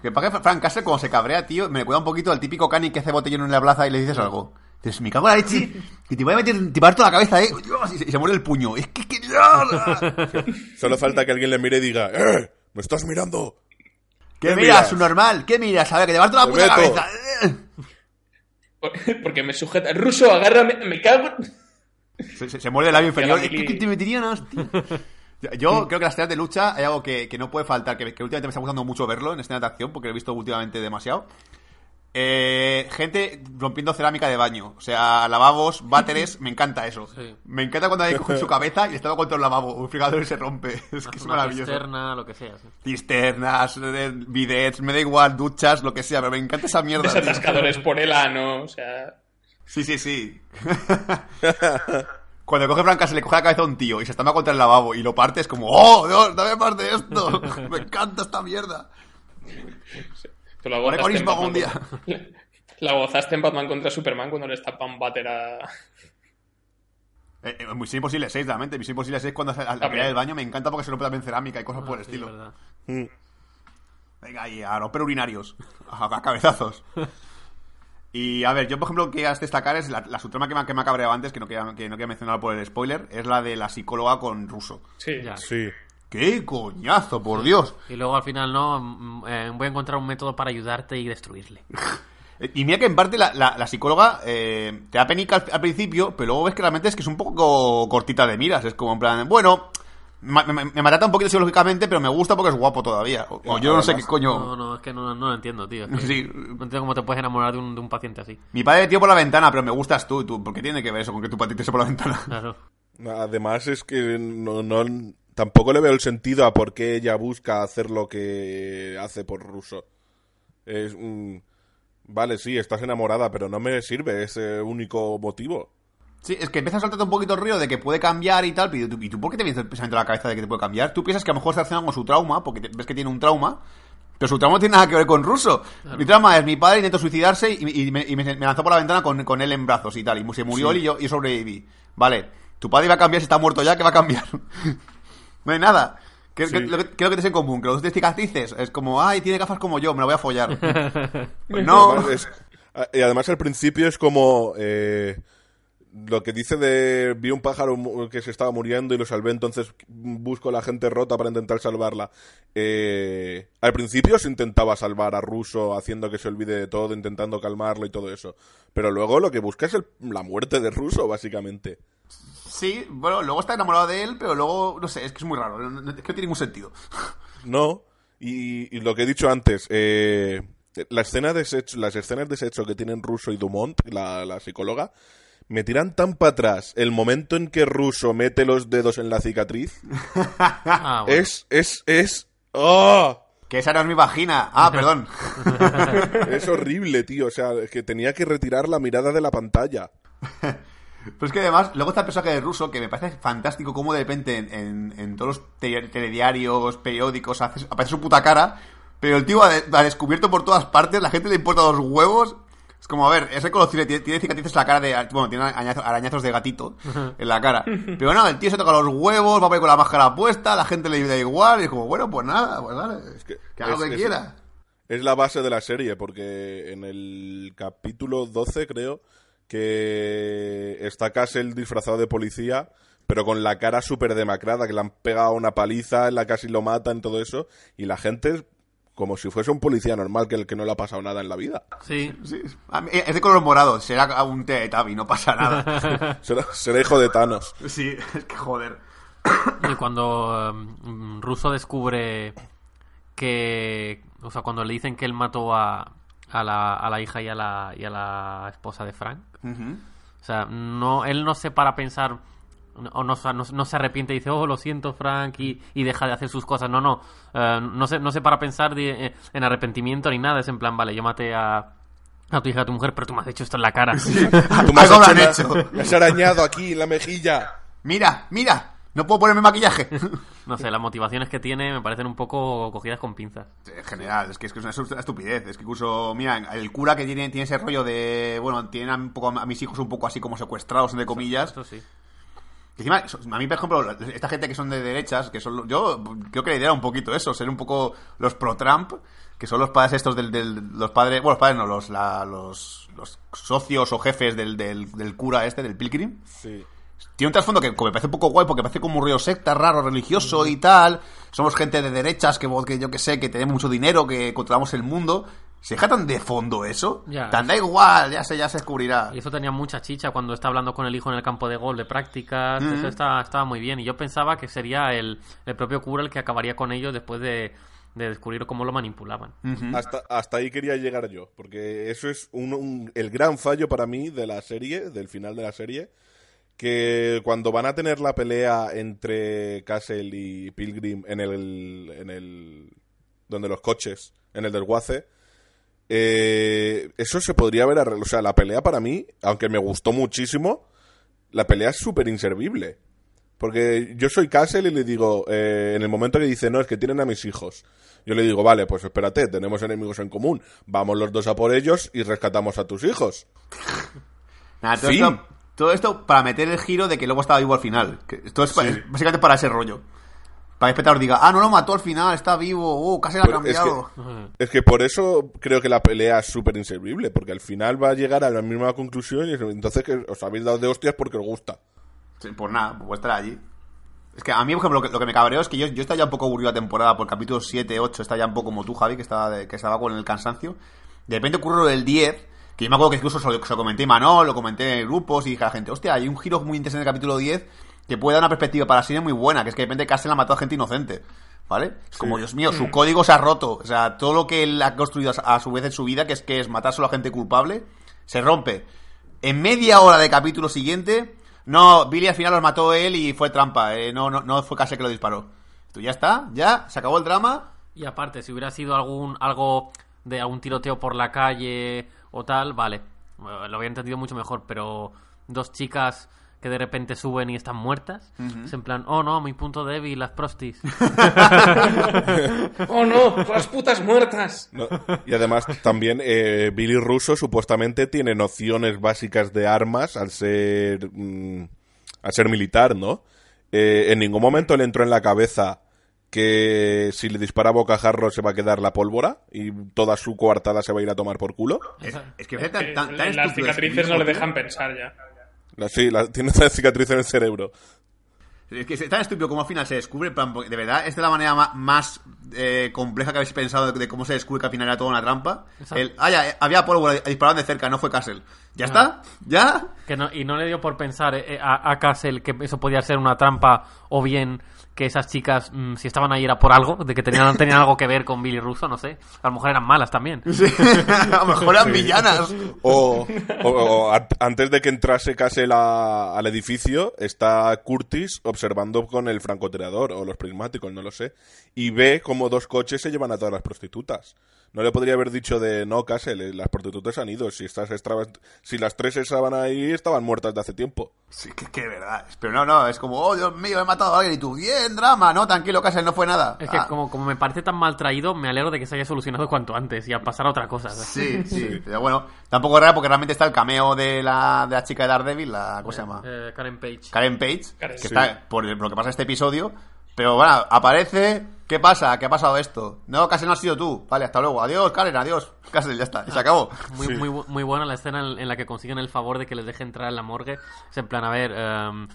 Que para que Frank Castle, cuando se cabrea, tío, me recuerda un poquito al típico cani que hace botellón en la plaza y le dices algo. Dices, me cago en la leche, que te voy a meter, te parto la cabeza, eh. Dios, Y se, y se muere el puño. Es que, que solo falta que alguien le mire y diga, ¡eh! ¡Me estás mirando! ¿Qué ¿Qué miras, miras? un normal? ¿Qué miras? A ver, que te parto la Te puta meto. cabeza. Por- Porque me sujeta. Ruso, agárrame, me cago. en-". Se, se, se muerde el labio inferior. la Es que, mili- que te meterían hostia. Yo creo que las escenas de lucha hay algo que, que no puede faltar, que, que últimamente me está gustando mucho verlo en escenas de acción, porque lo he visto últimamente demasiado. Eh, gente rompiendo cerámica de baño. O sea, lavabos, váteres, me encanta eso. Sí. Me encanta cuando alguien coge su cabeza y estaba contra un lavabo, un fregadero y se rompe. Es que es Una maravilloso. cisterna, lo que sea. sí. Cisternas, eh, bidets, me da igual, duchas, lo que sea, pero me encanta esa mierda. Desatascadores por el ano, o sea... Sí, sí, sí. Cuando coge Franca se le coge la cabeza a un tío y se está contra el lavabo y lo parte, es como, ¡Oh, Dios, dame más de esto! Me encanta esta mierda. Tú la gozaste, en Batman con- la gozaste en Batman contra Superman cuando le estampan váter a... Eh, eh, Misión Imposible 6, realmente. Misión Imposible 6 cuando hace la, pelea del baño me encanta porque se rompe también cerámica y cosas por el Sí, estilo. Mm. Venga, y a romper urinarios. A, a cabezazos. Y a ver, yo por ejemplo, que has destacar es la, la subtrama que me, que me ha cabreado antes, que no quería, que no quería mencionar por el spoiler, es la de la psicóloga con ruso. Sí. Ya. Sí. ¡Qué coñazo, por Dios! Y luego al final, no, mm, eh, voy a encontrar un método para ayudarte y destruirle. Y mira que en parte la, la- la psicóloga eh, te da penica al, al principio, pero luego ves que realmente es que es un poco cortita de miras. Es como en plan, bueno, ma- me, me maltrata un poquito psicológicamente, pero me gusta porque es guapo todavía. O, o yo no sé qué coño. No, no, es que no, no lo entiendo, tío. Es que Sí. No entiendo cómo te puedes enamorar de un, de un paciente así. Mi padre tío por la ventana, pero me gustas tú. ¿Y tú? ¿Por qué tiene que ver eso con que tu patito esté por la ventana? Claro. Además es que no, no- tampoco le veo el sentido a por qué ella busca hacer lo que hace por ruso. Es un... Vale, sí, estás enamorada, pero no me sirve ese único motivo. Sí, es que empieza a saltarte un poquito el río de que puede cambiar y tal, pero ¿y tú, y tú por qué te vienes el pensamiento a la cabeza de que te puede cambiar? Tú piensas que a lo mejor está relacionado con su trauma, porque te- ves que tiene un trauma, pero su trauma no tiene nada que ver con ruso. Mi trauma es mi padre intentó suicidarse y, y me, y me- me lanzó por la ventana con, con él en brazos y tal, y se murió él y yo, y sobreviví. Vale, tu padre iba a cambiar si está muerto ya, ¿qué va a cambiar? no hay nada. ¿Qué, Sí. qué- lo que- lo que tienes en común? Que los dos. Es como, ay, tiene gafas como yo, me la voy a follar. Pues no. Además es- y además al principio es como eh, lo que dice de vi un pájaro que se estaba muriendo y lo salvé, entonces busco a la gente rota para intentar salvarla. Eh, al principio se intentaba salvar a Russo haciendo que se olvide de todo, intentando calmarlo y todo eso. Pero luego lo que busca es el- la muerte de Russo, básicamente. Sí, bueno, luego está enamorado de él, pero luego, no sé, es que es muy raro. Es que no tiene ningún sentido. No, y, y lo que he dicho antes, eh, la escena de sexo, las escenas de sexo que tienen Russo y Dumont, la, la psicóloga, me tiran tan para atrás el momento en que Russo mete los dedos en la cicatriz. Ah, bueno. Es, es, es... ¡Oh! Que esa no es mi vagina. Ah, perdón. Es horrible, tío. O sea, es que tenía que retirar la mirada de la pantalla. Pero es que además, luego está el personaje de ruso que me parece fantástico cómo de repente en, en- en todos los te- telediarios, periódicos, hace- aparece su puta cara, pero el tío ha, de- ha descubierto por todas partes, la gente le importa dos huevos. Es como, a ver, es reconocible, tiene, tiene cicatrices en la cara de... Bueno, tiene arañazo- arañazos de gatito en la cara. Pero no, el tío se toca los huevos, va por ahí con la máscara puesta, la gente le da igual, y es como, bueno, pues nada, pues dale, que- que haga lo es- que es- quiera. Es la base de la serie, porque en el capítulo 12, creo, que está Castle disfrazado de policía, pero con la cara súper demacrada, que le han pegado una paliza, la casi lo matan, todo eso, y la gente, como si fuese un policía normal, que el que no le ha pasado nada en la vida. Sí. Sí, es- de color morado, será un Teletubby, no pasa nada. Será, será hijo de Thanos. sí, es que joder. Y cuando um, Russo descubre que. O sea, cuando le dicen que él mató a, a, la, a la hija y a la, y a la esposa de Frank. O sea, no, él no se para a pensar. O no, no, no se arrepiente y dice, oh, lo siento, Frank, y, y deja de hacer sus cosas. No, no. eh, no, se, no se para a pensar de- eh, en arrepentimiento ni nada. Es en plan, vale, yo maté a, a tu hija, a tu mujer, pero tú me has hecho esto en la cara. Tú me has hecho. me has arañado aquí en la mejilla. Mira, mira, no puedo ponerme maquillaje. No sé, las motivaciones que tiene me parecen un poco cogidas con pinzas. En general, es que es, que es una estupidez. Es que incluso, mira, el cura que tiene, tiene ese rollo de, bueno, tienen a, un poco, a mis hijos un poco así como secuestrados, entre comillas. Esto sí. Que encima, a mí, por ejemplo, esta gente que son de derechas, que son, yo creo que la idea era un poquito eso, ser un poco los pro-Trump, que son los padres estos del, del- los padres, bueno, los padres no, los, la- los, los socios o jefes del, del, del cura este, del Pilgrim. Sí. Tiene un trasfondo que como me parece un poco guay porque parece como un río secta raro, religioso y tal. Somos gente de derechas que, que yo que sé, que tenemos mucho dinero, que controlamos el mundo. ¿Se deja tan de fondo eso? Ya. Tan da igual, ya se, ya se descubrirá. Y eso tenía mucha chicha cuando está hablando con el hijo en el campo de gol de prácticas. Eso está- estaba muy bien. Y yo pensaba que sería el, el propio cura el que acabaría con ellos después de, de descubrir cómo lo manipulaban. Hasta, hasta ahí quería llegar yo, porque eso es un- un- el gran fallo para mí de la serie, del final de la serie, que cuando van a tener la pelea entre Castle y Pilgrim en el, en el donde los coches, en el desguace, eh, eso se podría arreglado. O sea, la pelea para mí, aunque me gustó muchísimo, la pelea es súper inservible. Porque yo soy Castle y le digo, eh, en el momento que dice, no, es que tienen a mis hijos. Yo le digo, vale, pues espérate, tenemos enemigos en común. Vamos los dos a por ellos y rescatamos a tus hijos. Nada, todo, Fin. esto, todo esto para meter el giro de que luego estaba vivo al final. Que esto es, básicamente para ese rollo. Para que el espectador diga, ah, no lo mató al final, está vivo, uh, casi lo ha Pero es cambiado. Es que por eso creo que la pelea es súper inservible, porque al final va a llegar a la misma conclusión y entonces que os habéis dado de hostias porque os gusta. Sí, pues nada, pues estar allí. Es que a mí, por ejemplo, lo que, lo que me cabreó es que yo, yo estaba ya un poco aburrido la temporada por capítulo 7, 8, está ya un poco como tú, Javi, que estaba, de- que estaba con el cansancio. De repente ocurre lo del 10, que yo me acuerdo que incluso se lo, se lo comenté a Manol, lo comenté en grupos y dije a la gente, hostia, hay un giro muy interesante en el capítulo 10 que puede dar una perspectiva para la serie muy buena, que es que de repente Castle ha matado a gente inocente. ¿Vale? Es como, Dios mío, su código se ha roto. O sea, todo lo que él ha construido a, su vez en su vida, que es que es matar solo a gente culpable, se rompe. En media hora de capítulo siguiente, no, Billy al final los mató él y fue trampa. eh, no, no, no fue Castle que lo disparó. Tú ya está, ya, se acabó el drama. Y aparte, si hubiera sido algún algo de algún tiroteo por la calle o tal, vale, eh, lo había entendido mucho mejor, pero dos chicas que de repente suben y están muertas, es en plan, oh no, mi punto débil, las prostis. ¡Oh no! ¡Las putas muertas! ¿no? Y además también eh, Billy Russo supuestamente tiene nociones básicas de armas al ser mm, al ser militar, ¿no? Eh, en ningún momento le entró en la cabeza que si le dispara a bocajarro se va a quedar la pólvora y toda su coartada se va a ir a tomar por culo. Es, es que Es tan, que tan- tan las es cicatrices no le dejan pensar ya. La- sí, la- tiene esta cicatriz en el cerebro. Es que es tan estúpido como al final se descubre, de verdad, es de la manera ma- más eh, compleja que habéis pensado de, de cómo se descubre que al final era toda una trampa. El, ah, ya, eh, había pólvora, disparaban de cerca, no fue Castle. ¿Ya está? ¿Ya? Que no, y no le dio por pensar eh, a, a Castle que eso podía ser una trampa o bien que esas chicas, mm, si estaban ahí era por algo, de que tenían, tenían algo que ver con Billy Russo, no sé. A lo mejor eran malas también. Sí. a lo mejor eran villanas. O, o- o an- antes de que entrase Castle a- al edificio, está Curtis observando con el francotirador o los prismáticos, no lo sé, y ve como dos coches se llevan a todas las prostitutas. No le podría haber dicho de no, Castle, eh, las prostitutas han ido. Si, estas si las tres estaban ahí, estaban muertas de hace tiempo. Sí, que, que verdad. Pero no, no, es como, oh, Dios mío, he matado a alguien y tú, bien, drama, no, tranquilo, Castle, no fue nada. Es que Ah, como, como me parece tan mal traído, me alegro de que se haya solucionado cuanto antes y a pasar a otra cosa. ¿sabes? Sí, sí, pero bueno, tampoco es raro porque realmente está el cameo de la, de la chica de Daredevil, la, ¿cómo se llama? Eh, Karen Page. Karen Page, Karen. que Sí. está por lo que pasa en este episodio. Pero bueno, aparece. ¿Qué pasa? ¿Qué ha pasado esto? No, Castle no has sido tú. Vale, hasta luego. Adiós, Karen, adiós. Castle, ya está. Y se acabó. Muy, Sí. muy, muy buena la escena en, en la que consiguen el favor de que les deje entrar en la morgue. Es en plan, a ver, em,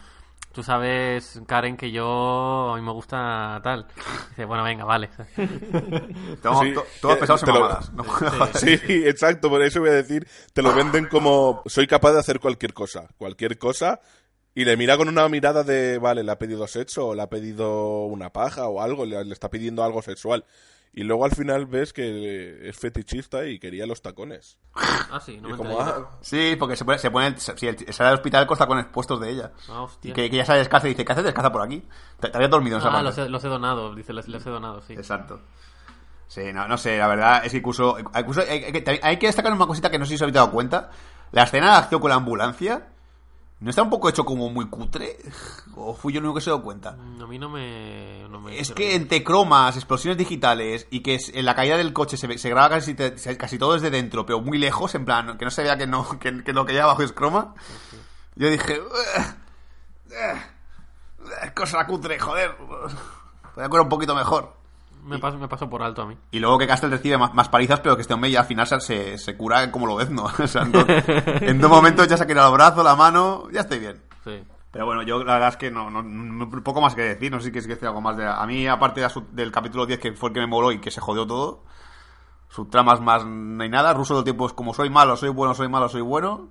tú sabes, Karen, que yo a mí me gusta tal. Dice, bueno, venga, vale. Todos, Sí, to- todos pesados en lo- mamadas. No, Sí, exacto, por eso voy a decir, te lo venden como soy capaz de hacer cualquier cosa, cualquier cosa, y le mira con una mirada de, vale, le ha pedido sexo, o le ha pedido una paja o algo, le, le está pidiendo algo sexual. Y luego al final ves que es fetichista y quería los tacones. Ah, sí, no Y me como, ah, Sí, porque se pone, se pone si el, sale del hospital con tacones puestos de ella. Ah, hostia. Y que, que ya sale descalza y dice, ¿qué haces descalza por aquí? Te, te habías dormido en esa Ah, los he, los he donado, dice, los, los he donado, sí. Exacto. Sí, no, no sé, la verdad es que incluso, incluso hay, hay que- hay que destacar una cosita que no sé si os habéis dado cuenta. La escena de acción con la ambulancia, ¿no está un poco hecho como muy cutre? ¿O fui yo el único que se dio cuenta? Mm, A mí no me... no me Es que entre cromas, explosiones digitales y que en la caída del coche se, graba casi, casi todo desde dentro, pero muy lejos, en plan, que no se vea que, no, que, que lo que hay abajo es croma. Yo dije, "Ugh, ugh, cosa cutre, joder. Voy a un poquito mejor. Me paso, me paso por alto a mí. Y luego que Castle recibe más, más palizas, pero que este hombre ya al final se, se, cura como lo ves, ¿no? O sea, en, do- en dos momentos ya se ha quitado el brazo, la mano, ya estoy bien. Sí. Pero bueno, yo la verdad es que no, no, no- poco más que decir, no sé si quieres decir algo más de... A mí, aparte de su- del capítulo 10, que fue el que me moló y que se jodió todo, sus tramas más no hay nada, Ruso todo el tiempo es como soy malo, soy bueno, soy malo, soy bueno.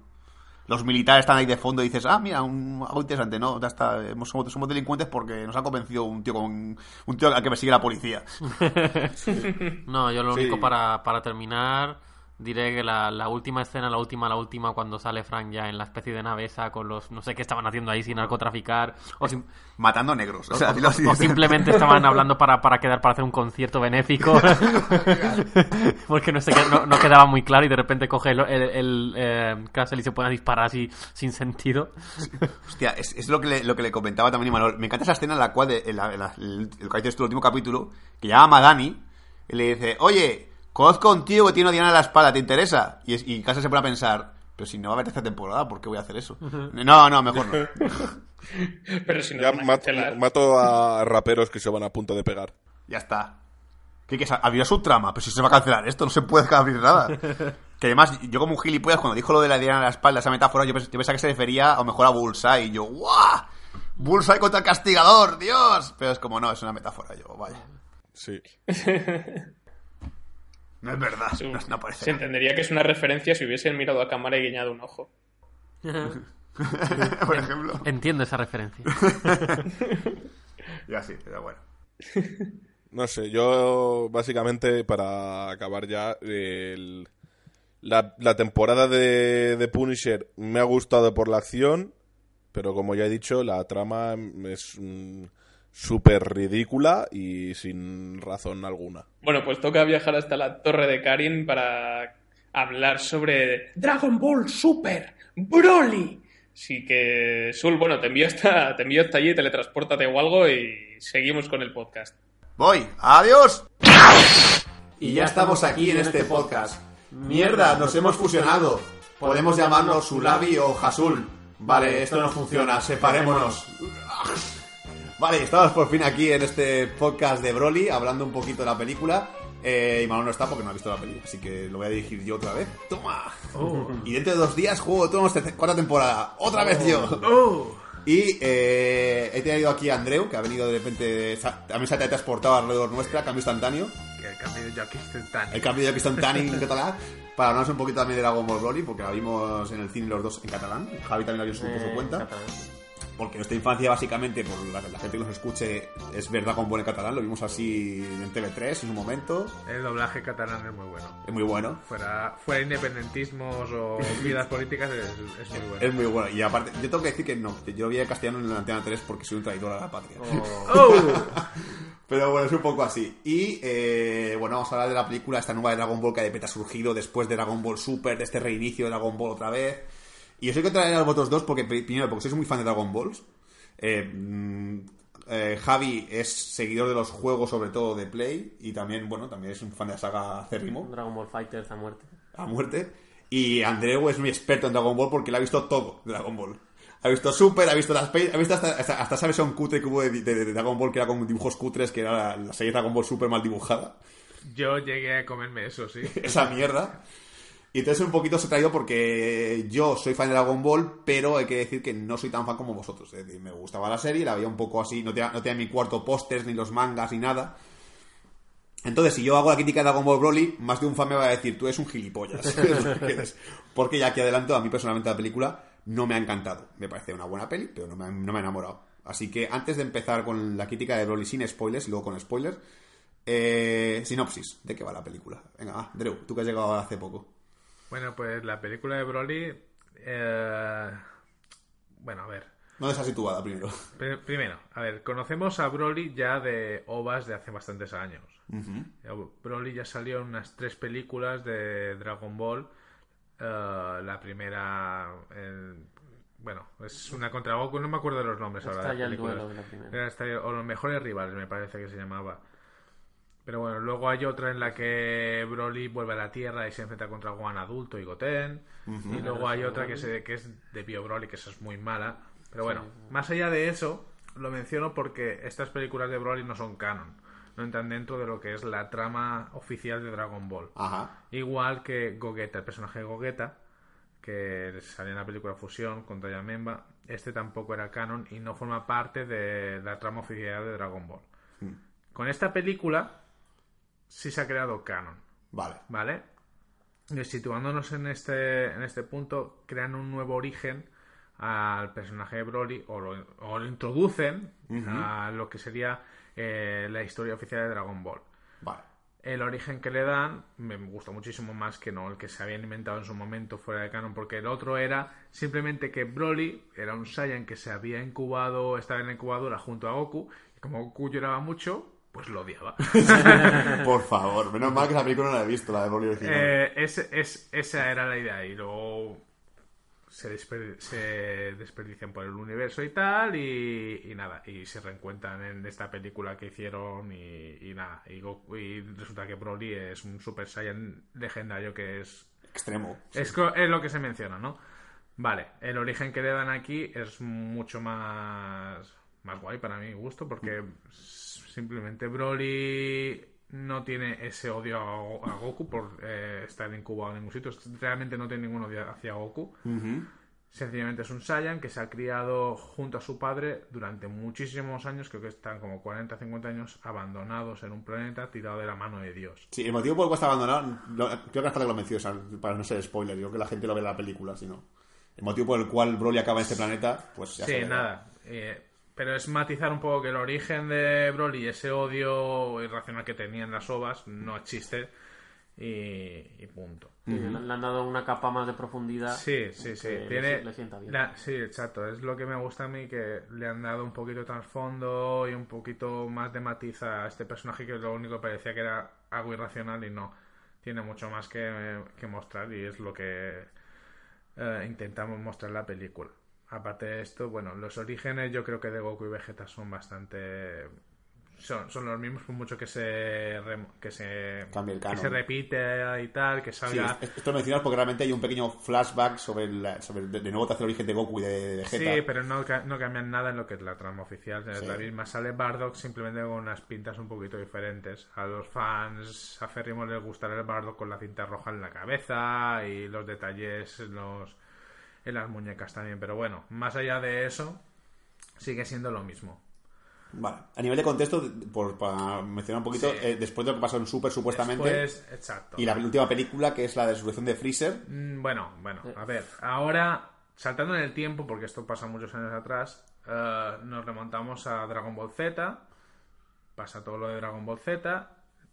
Los militares están ahí de fondo y dices, ah, mira, un, algo interesante, ¿no? Ya está, hemos- somos, somos delincuentes porque nos ha convencido un tío con un tío al que persigue la policía. No, yo lo Sí. único para, para terminar diré que la, la última escena, la última, la última, cuando sale Frank ya en la especie de nave esa con los... No sé qué estaban haciendo ahí, sin narcotraficar, o, sim- Matando negros. O sea, dilo así. o simplemente estaban hablando para, para quedar para hacer un concierto benéfico. Porque no, sé, no, no quedaba muy claro y de repente coge el, el, el, eh, Castle y se pone a disparar así sin sentido. Hostia, es, es lo, que le, lo que le comentaba también Imanol. Me encanta esa escena en la cual, de- en la- en la- el, último capítulo, que llama a Dani y le dice, oye, conozco a un tío que tiene una diana en la espalda, ¿te interesa? Y, es- y Casa se pone a pensar, pero si no va a haber tercera temporada, ¿por qué voy a hacer eso? No, no, mejor no. Pero si no Ya mato a raperos que se van a punto de pegar. Ya está. ¿Qué que Había su trama, pero si se va a cancelar esto, no se puede abrir nada. Que además, yo como un gilipollas, cuando dijo lo de la diana en la espalda, esa metáfora, yo, pens- yo pensaba que se refería a lo mejor a Bullseye. Y yo, ¡guau! Bullseye contra el castigador, Dios. Pero es como, no, es una metáfora. Yo, vaya. Sí. No es verdad. No, no parece. Se entendería que es una referencia si hubiesen mirado a cámara y guiñado un ojo. Por ejemplo. Entiendo esa referencia. Ya sí, pero bueno. No sé, yo básicamente para acabar ya, el- la, la temporada de, de Punisher me ha gustado por la acción, pero como ya he dicho, la trama es mm, súper ridícula y sin razón alguna. Bueno, pues toca viajar hasta la torre de Karin para hablar sobre Dragon Ball Super Broly. Así que, Sul, bueno, te envío hasta, te envío hasta allí, teletranspórtate o algo y seguimos con el podcast. Voy. ¡Adiós! Y ya estamos aquí en este podcast. Mierda, nos hemos fusionado. Podemos llamarnos Sulabi o Hasul. Vale, esto no funciona, separémonos. Vale, estamos por fin aquí en este podcast de Broly, hablando un poquito de la película. Eh, y Manuel no está porque no ha visto la película, así que lo voy a dirigir yo otra vez. ¡Toma! Y dentro de dos días, Juego de Tronos, cuarta temporada. ¡Otra vez yo! Y eh, he tenido aquí a Andreu, que ha venido de repente, también se ha transportado alrededor nuestra, cambio instantáneo. El cambio de Jockey instantáneo. El cambio de están tan en catalán, para hablarnos un poquito también de Dragon Ball Broly, porque la vimos en el cine los dos en catalán. Javi también la vio por su Eh, cuenta. exactamente. Porque nuestra infancia, básicamente, por la, la gente que nos escuche, es ver Dragon Ball en catalán. Lo vimos así en TV3 en su momento. El doblaje catalán es muy bueno. Es muy bueno. Fuera, fuera independentismos o vidas políticas es, es muy bueno. Es muy bueno. Y aparte, yo tengo que decir que no, yo en castellano en la Antena 3 porque soy un traidor a la patria. ¡Oh! Pero bueno, es un poco así. Y eh, bueno, vamos a hablar de la película, esta nueva de Dragon Ball que de ha surgido después de Dragon Ball Super, de este reinicio de Dragon Ball otra vez. Y os he que traer a vosotros dos porque, primero, porque sois muy fan de Dragon Balls. Eh, mm, eh, Javi es seguidor de los juegos, sobre todo de Play. Y también, bueno, también es un fan de la saga acérrimo Dragon Ball Fighters a muerte. a muerte. Y Andreu es muy experto en Dragon Ball porque le ha visto todo de Dragon Ball. Ha visto Super, ha visto las ha visto hasta, hasta, hasta esa versión cutre que hubo de, de- de DragonAll que era con dibujos cutres, que era la, la serie Dragon Ball Super mal dibujada. Yo llegué a comerme eso, sí. Esa mierda. Y entonces un poquito se ha traído porque yo soy fan de Dragon Ball, pero hay que decir que no soy tan fan como vosotros. Es decir, me gustaba la serie, la veía un poco así, no tenía, no tenía mi cuarto pósters, ni los mangas, ni nada. Entonces, si yo hago la crítica de Dragon Ball Broly, más de un fan me va a decir, tú eres un gilipollas. Porque ya aquí adelanto, a mí personalmente la película no me ha encantado. Me parece una buena peli, pero no me ha, no me ha enamorado. Así que antes de empezar con la crítica de Broly sin spoilers y luego con spoilers, eh, sinopsis, ¿de qué va la película? Venga, va, Drew, tú que has llegado hace poco. Bueno, pues la película de Broly. eh, Bueno, a ver. ¿Dónde está situada primero? Pri- Primero, a ver, conocemos a Broly ya de OVAs de hace bastantes años. Ya Broly ya salió en unas tres películas de Dragon Ball. Eh, la primera. el- bueno, es una contra Goku, no me acuerdo de los nombres ahora. Está de ya el duelo de la primera. Era o los mejores rivales, me parece que se llamaba. Pero bueno, luego hay otra en la que Broly vuelve a la Tierra y se enfrenta contra Gohan adulto y Goten. Y luego hay otra que, se, que es de Bio Broly, que esa es muy mala. Pero bueno, más allá de eso, lo menciono porque estas películas de Broly no son canon. No entran dentro de lo que es la trama oficial de Dragon Ball. Ajá. Igual que Gogeta, el personaje de Gogeta, que salió en la película Fusión contra Yamemba, este tampoco era canon y no forma parte de la trama oficial de Dragon Ball. Con esta película sí se ha creado canon, Vale. ¿vale? Y situándonos en este, en este punto, crean un nuevo origen al personaje de Broly o lo, o lo introducen a lo que sería eh, la historia oficial de Dragon Ball. Vale. El origen que le dan me gusta muchísimo más que no el que se habían inventado en su momento fuera de canon, porque el otro era simplemente que Broly era un Saiyan que se había incubado, estaba en la incubadora junto a Goku, y como Goku lloraba mucho, pues lo odiaba. Por favor, menos mal que la película no la he visto, la de original. Eh, es, esa era la idea y luego se, desper- se desperdician por el universo y tal y, y nada y se reencuentran en esta película que hicieron y, y nada y, Goku- y resulta que Broly es un Super Saiyan legendario que es Extremo. es lo que se menciona, ¿no? Vale, el origen que le dan aquí es mucho más, más guay para mi gusto porque simplemente Broly no tiene ese odio a, Go- a Goku por eh, estar incubado en ningún sitio. Realmente no tiene ningún odio hacia Goku. Sencillamente es un Saiyan que se ha criado junto a su padre durante muchísimos años, creo que están como 40 50 años abandonados en un planeta tirado de la mano de Dios. Sí, el motivo por el cual está abandonado, lo- creo que hasta que lo sea, para no ser spoiler, digo que la gente lo ve en la película, sino. El motivo por el cual Broly acaba en este planeta, pues ya Sí, nada. eh, pero es matizar un poco que el origen de Broly, ese odio irracional que tenía en las ovas, no existe y, y punto. Sí, le, le han dado una capa más de profundidad. Sí, sí, sí. le Tiene, le sienta bien. la- sí, exacto. Es lo que me gusta a mí, que le han dado un poquito de trasfondo y un poquito más de matiz a este personaje que lo único que parecía que era algo irracional y no. Tiene mucho más que, que mostrar y es lo que eh, intentamos mostrar en la película. Aparte de esto, bueno, los orígenes yo creo que de Goku y Vegeta son bastante... Son, son los mismos por mucho que se que se Cambie el que se repite y tal que Sí, salga es- esto lo mencionas porque realmente hay un pequeño flashback sobre, la- sobre de, de nuevo te hace el origen de Goku y de, de Vegeta. Sí, pero no, no cambian nada en lo que es la trama oficial. Es Sí. la misma. Sale Bardock simplemente con unas pintas un poquito diferentes. A los fans aférrimos les gustará el Bardock con la cinta roja en la cabeza y los detalles los, en las muñecas también. Pero bueno, más allá de eso, sigue siendo lo mismo. Vale. A nivel de contexto, por, para mencionar un poquito, Sí. eh, después de lo que pasó en Super supuestamente, Después, exacto. y la última película que es la de resurrección de Freezer, Mm, Bueno, bueno, a ver, ahora, saltando en el tiempo, porque esto pasa muchos años atrás, eh, nos remontamos a Dragon Ball Z, pasa todo lo de Dragon Ball Z,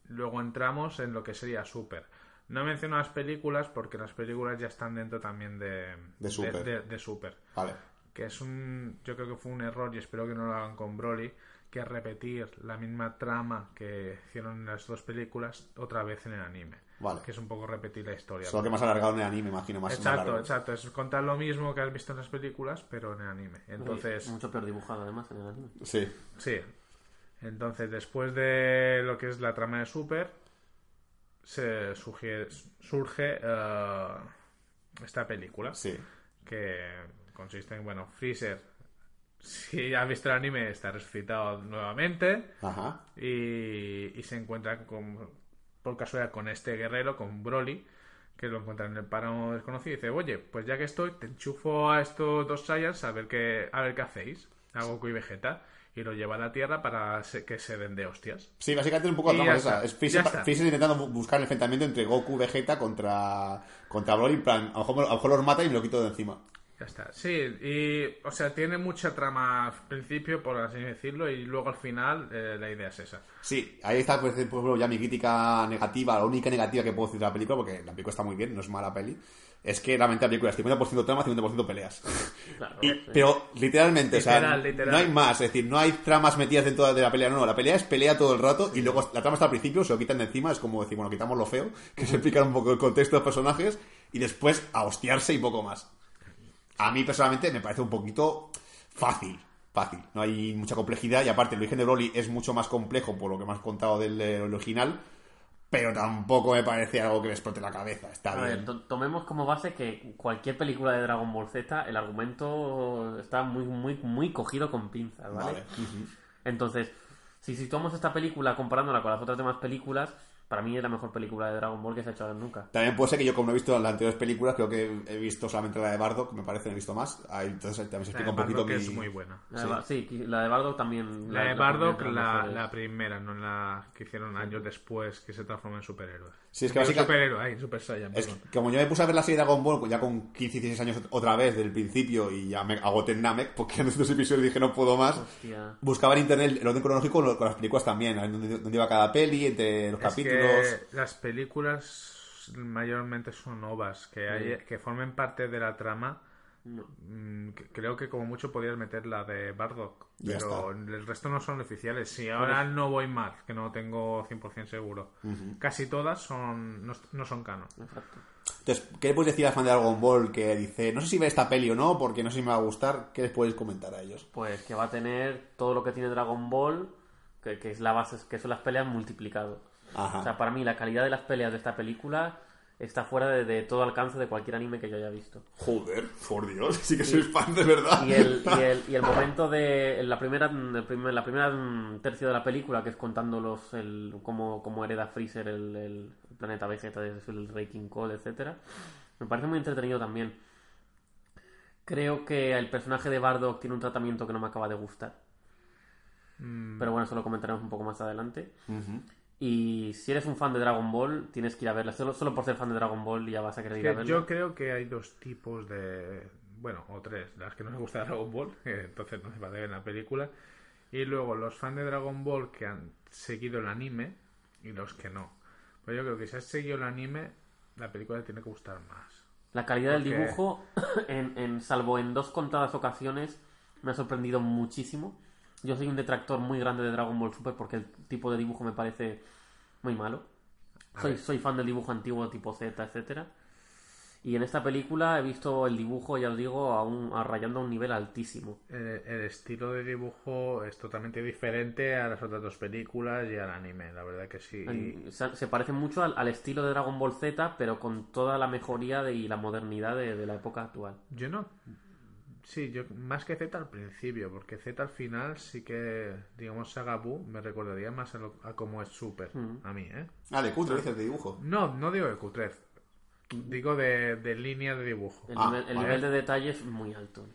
luego entramos en lo que sería Super. No menciono las películas porque las películas ya están dentro también de, De Super. de- de Super. vale. Que es un. Yo creo que fue un error y espero que no lo hagan con Broly. Que es repetir la misma trama que hicieron en las dos películas otra vez en el anime. Vale. Que es un poco repetir la historia. Solo que más alargado en el anime, imagino, más, más Exacto, largo. exacto. Es contar lo mismo que has visto en las películas, pero en el anime. Entonces, Mucho peor dibujado, además, en el anime. Sí. sí. Entonces, después de lo que es la trama de Super, se surge, surge eh, esta película. Sí. Que consiste en, bueno, Freezer, si has visto el anime, está resucitado nuevamente. Ajá. y, y se encuentra con, por casualidad con este guerrero, con Broly, que lo encuentra en el páramo desconocido y dice, oye, pues ya que estoy, te enchufo a estos dos Saiyans a ver qué, a ver qué hacéis, a Goku y Vegeta, y lo lleva a la Tierra para que se den de hostias. Sí, básicamente un poco la trama es esa. Es Freezer, intentando bu- buscar el enfrentamiento entre Goku Vegeta contra, contra Broly. En plan, a lo, mejor, a lo mejor los mata y me lo quito de encima. Ya está. Sí, y, o sea, tiene mucha trama al principio, por así decirlo, y luego al final eh, la idea es esa. Sí, ahí está, pues, ya mi crítica negativa, la única negativa que puedo decir de la película, porque la película está muy bien, no es mala peli, es que realmente la película es 50% trama, 50% peleas. Claro, Y- sí. pero literalmente, o sea, Literal, no hay más, es decir, no hay tramas metidas dentro de la pelea, no, no, la pelea es pelea todo el rato y luego la trama está al principio, se lo quitan de encima, es como decir, bueno, quitamos lo feo, que se explica un poco el contexto de los personajes y después a hostiarse y poco más. A mí personalmente me parece un poquito fácil, fácil, no hay mucha complejidad y aparte el origen de Broly es mucho más complejo por lo que me has contado del original, pero tampoco me parece algo que me explote la cabeza, está A ver, bien. to- tomemos como base que cualquier película de Dragon Ball Z, el argumento está muy, muy, muy cogido con pinzas, ¿vale? Entonces, si situamos esta película comparándola con las otras demás películas, para mí es la mejor película de Dragon Ball que se ha hecho nunca. También puede ser que yo, como no he visto las anteriores películas, creo que he visto solamente la de Bardock, me parece, no he visto más. Ahí, entonces también se La explica de un poquito Bardock mi... es muy buena. La sí, la de Bardock también. La de Bardock, primera, la, la primera, no la que hicieron años después, que se transformó en superhéroe. Sí, es que Digo, básica- superhéroe, ay, Super Saiyan, Es que como yo me puse a ver la serie de Dragon Ball ya con 15, 16 años otra vez del principio y ya me agoté en Namek porque en estos episodios dije no puedo más. Hostia. Buscaba en internet el orden cronológico con, las películas también, a ver dónde, dónde iba cada peli, entre los Es capítulos. Que las películas mayormente son ovas, que, hay, que formen parte de la trama. Mm, Creo que como mucho podrías meter la de Bardock, Ya pero el resto no son oficiales. Si ahora no voy mal, que no tengo 100% seguro. Casi todas son no, no son canon. Exacto. Entonces, ¿qué le puedes decir al fan de Dragon Ball que dice, no sé si ver esta peli o no, porque no sé si me va a gustar? ¿Qué les puedes comentar a ellos? Pues que va a tener todo lo que tiene Dragon Ball, que, que es la base, que son las peleas multiplicado. Ajá. O sea, para mí la calidad de las peleas de esta película está fuera de, de todo alcance de cualquier anime que yo haya visto. Joder, por Dios, sí que soy fan de verdad. Y el, y el, y el momento de en la primera el primer- la primera mm, tercio de la película, que es contando los el, cómo, cómo hereda Freezer el, el planeta Vegeta desde el Rey King Cole, etcétera, me parece muy entretenido también. Creo que el personaje de Bardock tiene un tratamiento que no me acaba de gustar. Pero bueno, eso lo comentaremos un poco más adelante. Y si eres un fan de Dragon Ball, tienes que ir a verla. Solo, solo por ser fan de Dragon Ball ya vas a querer ir a Que verla. yo creo que hay dos tipos de. Bueno, o tres. Las que no les gusta Dragon Ball, que entonces no se va a ver la película. Y luego los fans de Dragon Ball que han seguido el anime y los que no. Pues yo creo que si has seguido el anime, la película te tiene que gustar más. La calidad del dibujo, en, en- salvo en dos contadas ocasiones, me ha sorprendido muchísimo. Yo soy un detractor muy grande de Dragon Ball Super porque el tipo de dibujo me parece muy malo. Soy, soy fan del dibujo antiguo tipo Z, etcétera. Y en esta película he visto el dibujo, ya os digo, a un, a rayando a un nivel altísimo. El, el estilo de dibujo es totalmente diferente a las otras dos películas y al anime, la verdad que sí. Se, se parece mucho al, al estilo de Dragon Ball Z, pero con toda la mejoría de- y la modernidad de, de la época actual. Yo no. Sí, yo más que Z al principio, porque Z al final sí que, digamos, Saga Buu me recordaría más a, lo- a cómo es Super, a mí, ¿eh? Ah, de cutre, dices, de dibujo. No, no digo de Q3, digo de, de línea de dibujo. El, Ah, nivel, el vale. nivel de detalle es muy alto.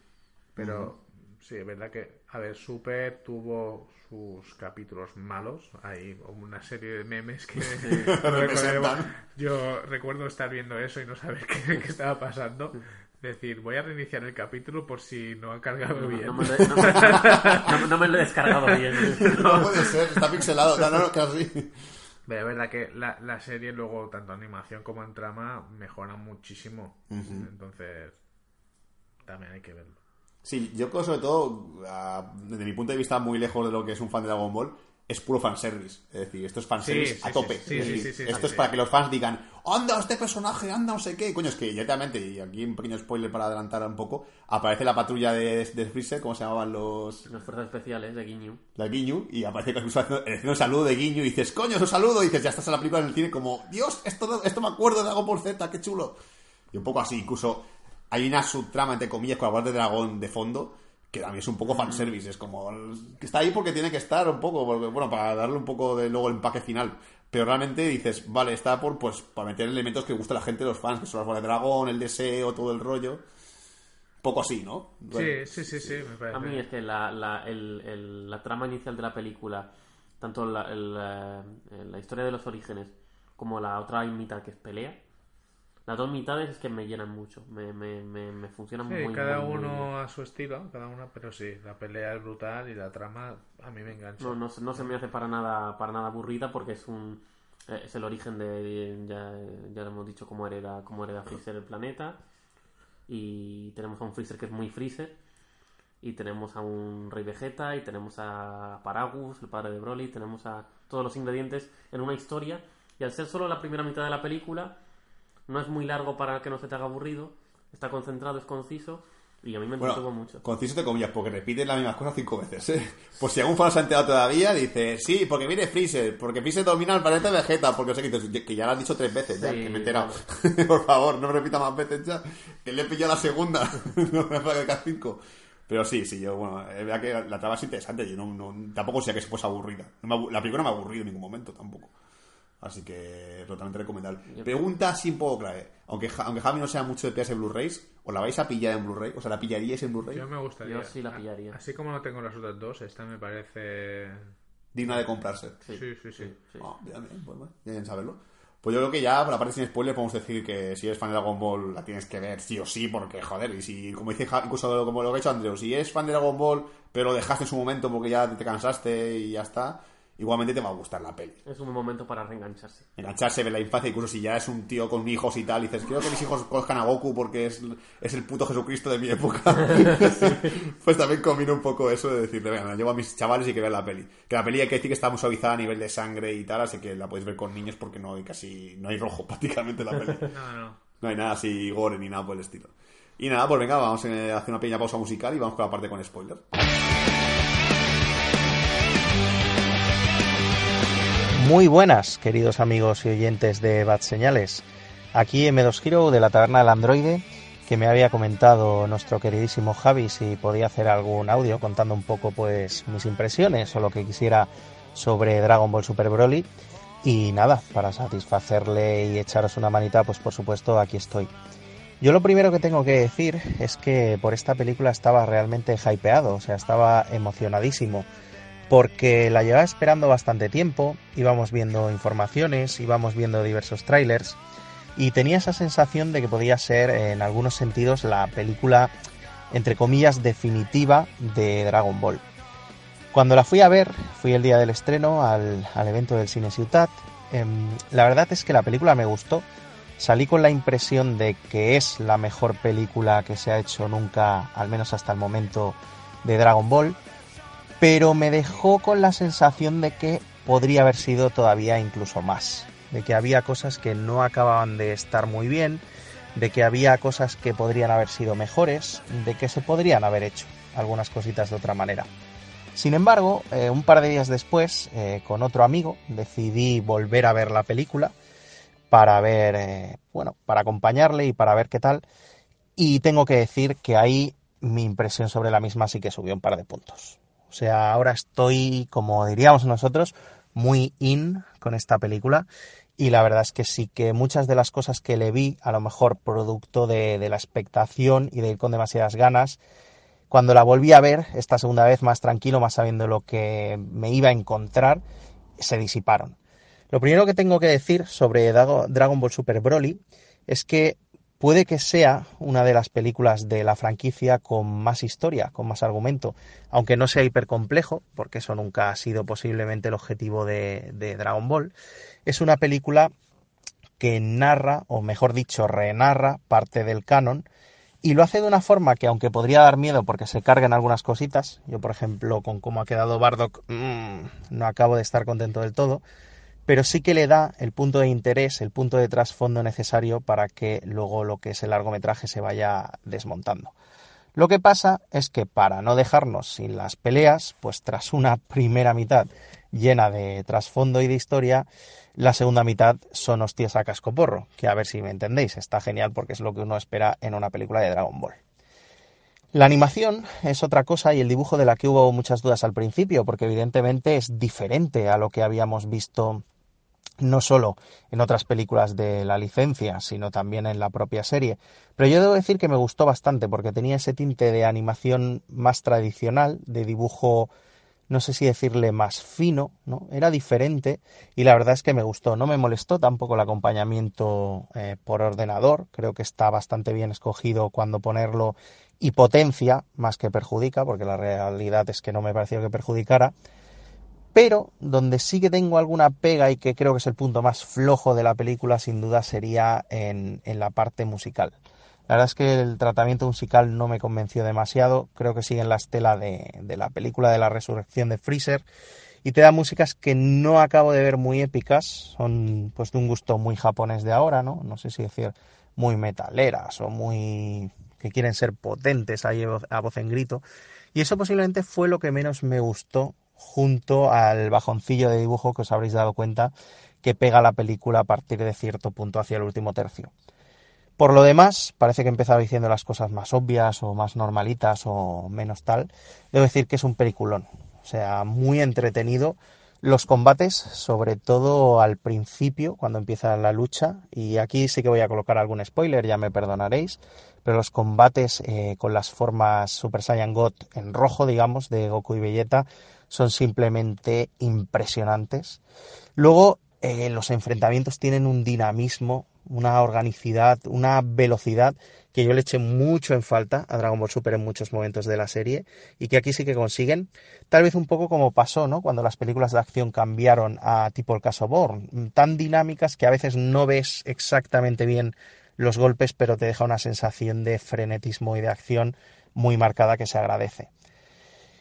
Pero sí, es verdad que, a ver, Super tuvo sus capítulos malos. Hay una serie de memes que no yo recuerdo estar viendo eso y no saber qué, qué estaba pasando. Decir, voy a reiniciar el capítulo por si no ha cargado bien. No me, lo he, no me- no- no me lo he descargado bien. No puede ser, está pixelado. No, no, no, casi. Pero es verdad que la, la serie luego, tanto animación como en trama, mejora muchísimo. Entonces, también hay que verlo. Sí, yo creo sobre todo, ah, desde mi punto de vista, muy lejos de lo que es un fan de Dragon Ball, es puro fanservice. Es decir, esto es fanservice Sí, a tope. sí, sí, Es sí, decir, sí, sí, esto sí, es sí. para que los fans digan, anda este personaje, anda no sé qué. Coño, es que directamente, y aquí un pequeño spoiler para adelantar un poco, aparece la patrulla de, de Freezer, ¿cómo se llamaban los...? Las fuerzas especiales de Ginyu. La Guiñu, y aparece incluso haciendo, haciendo el saludo de Guiñu, y dices, coño, es un saludo, y dices, ya estás en la película en el cine, como, Dios, esto, esto me acuerdo de Dragon Ball Z, qué chulo. Y un poco así, incluso hay una subtrama, entre comillas, con la voz de dragón de fondo, que también es un poco fanservice, es como, que está ahí porque tiene que estar un poco, porque, bueno, para darle un poco de luego el empaque final. Pero realmente dices, vale, está por, pues, para meter elementos que gusta a la gente, los fans, que son las bolas de dragón, el deseo, todo el rollo. Poco así, ¿no? Sí, sí, sí, sí, me parece. A mí es que la, la, el- el- la trama inicial de la película, tanto la, el, eh, la historia de los orígenes como la otra mitad que es pelea, las dos mitades es que me llenan mucho, me, me, me, me funcionan Sí, muy cada muy, uno a su estilo, cada uno, pero sí, la pelea es brutal y la trama a mí me engancha. No, no, se- no se me hace para nada, para nada aburrida porque es un eh, es el origen de ya, ya lo hemos dicho cómo hereda, cómo hereda Freezer el planeta y tenemos a un Freezer que es muy Freezer y tenemos a un Rey Vegeta y tenemos a Paragus, el padre de Broly, tenemos a todos los ingredientes en una historia y al ser solo la primera mitad de la película no es muy largo para que no se te haga aburrido, está concentrado, es conciso y a mí me entretuvo Bueno, mucho. conciso te comillas, porque repiten las mismas cosas cinco veces, ¿eh? Por si algún fan se ha enterado todavía, dice, sí, porque viene Freezer, porque Freezer domina el planeta Vegeta, porque sé que, dices, que ya lo has dicho tres veces, ya, que me he enterado. Por favor, no me repita más veces ya, que le he pillado la segunda, no me va a quedar cinco. Pero sí, sí, yo, bueno, es verdad que la, la trama es interesante, yo no, no- tampoco sé que se fuese aburrida. No me la película no me ha aburrido en ningún momento, tampoco. Así que totalmente recomendable. Pregunta así un poco clave. Aunque, aunque Javi no sea mucho de pillarse Blu-rays, ¿os la vais a pillar en Blu-ray? O sea, ¿la pillaríais en Blu-ray? Yo me gustaría. Yo sí la pillaría. Así como no tengo las otras dos, esta me parece. Digna de comprarse. Sí, sí, sí. Sí. Ah, bien, pues bueno, bien saberlo. Pues yo creo que ya, por la parte sin spoiler, podemos decir que si eres fan de Dragon Ball la tienes que ver sí o sí, porque joder, y si, como dice, incluso como lo que ha hecho Andreu, si eres fan de Dragon Ball, pero lo dejaste en su momento porque ya te cansaste y ya está, igualmente te va a gustar la peli. Es un buen momento para reengancharse. Engancharse, ver la infancia, incluso si ya es un tío con hijos y tal, y dices, quiero que mis hijos conozcan a Goku porque es, es el puto Jesucristo de mi época. pues también combina un poco eso de decirle, venga, llevo a mis chavales y que vean la peli. Que la peli hay que decir que está muy suavizada a nivel de sangre y tal, así que la podéis ver con niños porque no hay casi, no hay rojo prácticamente en la peli. No, no. No hay nada así gore ni nada por el estilo. Y nada, pues venga, vamos a hacer una pequeña pausa musical y vamos con la parte con spoiler. Muy buenas, queridos amigos y oyentes de Bad Señales. Aquí M2 Hero de la Taberna del Androide, que me había comentado nuestro queridísimo Javi si podía hacer algún audio contando un poco pues mis impresiones o lo que quisiera sobre Dragon Ball Super Broly. Y nada, para satisfacerle y echaros una manita, pues por supuesto aquí estoy. Yo lo primero que tengo que decir es que por esta película estaba realmente hypeado, o sea, estaba emocionadísimo porque la llevaba esperando bastante tiempo, íbamos viendo informaciones, íbamos viendo diversos trailers y tenía esa sensación de que podía ser en algunos sentidos la película entre comillas definitiva de Dragon Ball. Cuando la fui a ver, fui el día del estreno al, al evento del Cine Ciutat, em, la verdad es que la película me gustó, salí con la impresión de que es la mejor película que se ha hecho nunca, al menos hasta el momento, de Dragon Ball, pero me dejó con la sensación de que podría haber sido todavía incluso más, de que había cosas que no acababan de estar muy bien, de que había cosas que podrían haber sido mejores, de que se podrían haber hecho algunas cositas de otra manera. Sin embargo, eh, un par de días después, eh, con otro amigo, decidí volver a ver la película para ver, eh, bueno, para acompañarle y para ver qué tal. Y tengo que decir que ahí mi impresión sobre la misma sí que subió un par de puntos. O sea, ahora estoy, como diríamos nosotros, muy in con esta película. Y la verdad es que sí que muchas de las cosas que le vi, a lo mejor producto de, la expectación y de ir con demasiadas ganas, cuando la volví a ver esta segunda vez más tranquilo, más sabiendo lo que me iba a encontrar, se disiparon. Lo primero que tengo que decir sobre Dragon Ball Super Broly es que puede que sea una de las películas de la franquicia con más historia, con más argumento, aunque no sea hipercomplejo, porque eso nunca ha sido posiblemente el objetivo de, Dragon Ball. Es una película que narra, o mejor dicho, renarra parte del canon, y lo hace de una forma que aunque podría dar miedo porque se cargan algunas cositas, yo por ejemplo con cómo ha quedado Bardock mmm, no acabo de estar contento del todo, pero sí que le da el punto de interés, el punto de trasfondo necesario para que luego lo que es el largometraje se vaya desmontando. Lo que pasa es que para no dejarnos sin las peleas, pues tras una primera mitad llena de trasfondo y de historia, la segunda mitad son hostias a cascoporro, que a ver si me entendéis, está genial porque es lo que uno espera en una película de Dragon Ball. La animación es otra cosa y el dibujo de la que hubo muchas dudas al principio, porque evidentemente es diferente a lo que habíamos visto no solo en otras películas de la licencia, sino también en la propia serie. Pero yo debo decir que me gustó bastante porque tenía ese tinte de animación más tradicional, de dibujo, no sé si decirle más fino, ¿no? Era diferente y la verdad es que me gustó. No me molestó tampoco el acompañamiento eh, por ordenador, creo que está bastante bien escogido cuando ponerlo y potencia más que perjudica, porque la realidad es que no me pareció que perjudicara. Pero donde sí que tengo alguna pega y que creo que es el punto más flojo de la película, sin duda, sería en, en la parte musical. La verdad es que el tratamiento musical no me convenció demasiado. Creo que sigue en la estela de, la película de la resurrección de Freezer. Y te da músicas que no acabo de ver muy épicas. Son pues de un gusto muy japonés de ahora, ¿no? No sé si decir muy metaleras o muy que quieren ser potentes ahí a voz en grito. Y eso posiblemente fue lo que menos me gustó junto al bajoncillo de dibujo que os habréis dado cuenta que pega la película a partir de cierto punto hacia el último tercio. Por lo demás, parece que he empezado diciendo las cosas más obvias o más normalitas o menos tal. Debo decir que es un peliculón. O sea, muy entretenido. Los combates, sobre todo al principio, cuando empieza la lucha, y aquí sí que voy a colocar algún spoiler, ya me perdonaréis, pero los combates eh, con las formas Super Saiyan God en rojo, digamos, de Goku y Vegeta, son simplemente impresionantes. Luego, eh, los enfrentamientos tienen un dinamismo, una organicidad, una velocidad que yo le eché mucho en falta a Dragon Ball Super en muchos momentos de la serie y que aquí sí que consiguen, tal vez un poco como pasó, ¿no? Cuando las películas de acción cambiaron a tipo el caso Born, tan dinámicas que a veces no ves exactamente bien los golpes, pero te deja una sensación de frenetismo y de acción muy marcada que se agradece.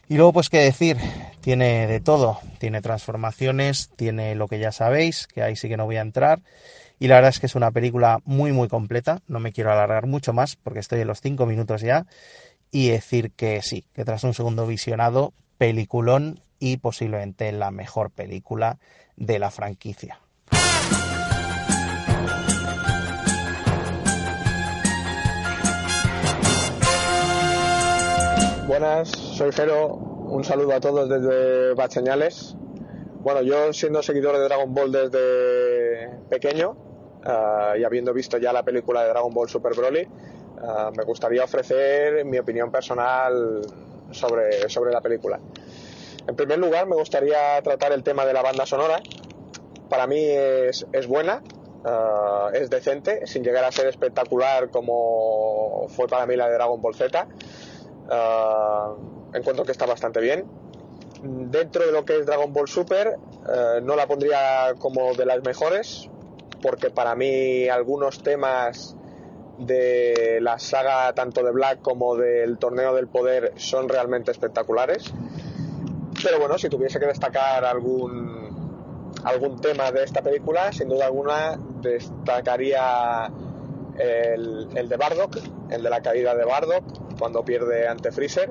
Y luego, pues qué decir, tiene de todo, tiene transformaciones, tiene lo que ya sabéis, que ahí sí que no voy a entrar, y la verdad es que es una película muy muy completa, no me quiero alargar mucho más porque estoy en los cinco minutos ya y decir que sí, que tras un segundo visionado, peliculón y posiblemente la mejor película de la franquicia. Buenas, soy Jero, un saludo a todos desde Bacheñales. Bueno, yo siendo seguidor de Dragon Ball desde pequeño, Ah, y habiendo visto ya la película de Dragon Ball Super Broly, ah, me gustaría ofrecer mi opinión personal sobre, sobre la película. En primer lugar, me gustaría tratar el tema de la banda sonora. Para mí es, es buena, ah, es decente, sin llegar a ser espectacular como fue para mí la de Dragon Ball Z. encuentro que está bastante bien. Dentro de lo que es Dragon Ball Super, no la pondría como de las mejores, porque para mí algunos temas de la saga tanto de Black como del Torneo del Poder son realmente espectaculares. Pero bueno, si tuviese que destacar algún, algún tema de esta película, sin duda alguna destacaría el, el de Bardock, el de la caída de Bardock cuando pierde ante Freezer,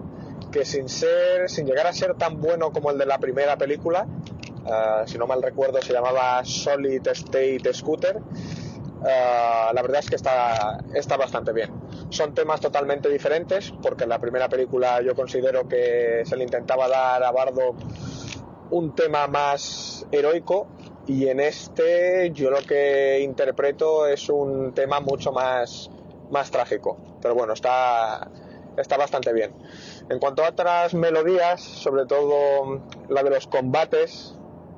que sin ser, sin llegar a ser tan bueno como el de la primera película, eh, si no mal recuerdo se llamaba Solid State Scooter. Eh, la verdad es que está, está bastante bien. Son temas totalmente diferentes porque en la primera película yo considero que se le intentaba dar a Bardo un tema más heroico y en este yo lo que interpreto es un tema mucho más, más trágico. Pero bueno, está, está bastante bien. En cuanto a otras melodías, sobre todo la de los combates,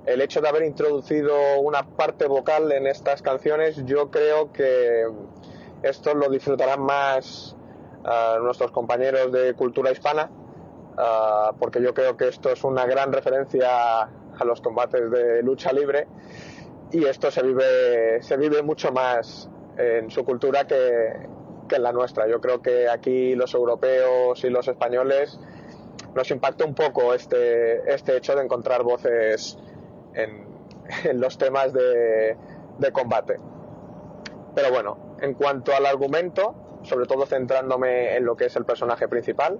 el hecho de haber introducido una parte vocal en estas canciones, yo creo que esto lo disfrutarán más ah, nuestros compañeros de cultura hispana, ah, porque yo creo que esto es una gran referencia a los combates de lucha libre y esto se vive, se vive mucho más en su cultura que, que en la nuestra. Yo creo que aquí los europeos y los españoles nos impacta un poco este, este hecho de encontrar voces en, los temas de, combate. Pero bueno, en cuanto al argumento, sobre todo centrándome en lo que es el personaje principal,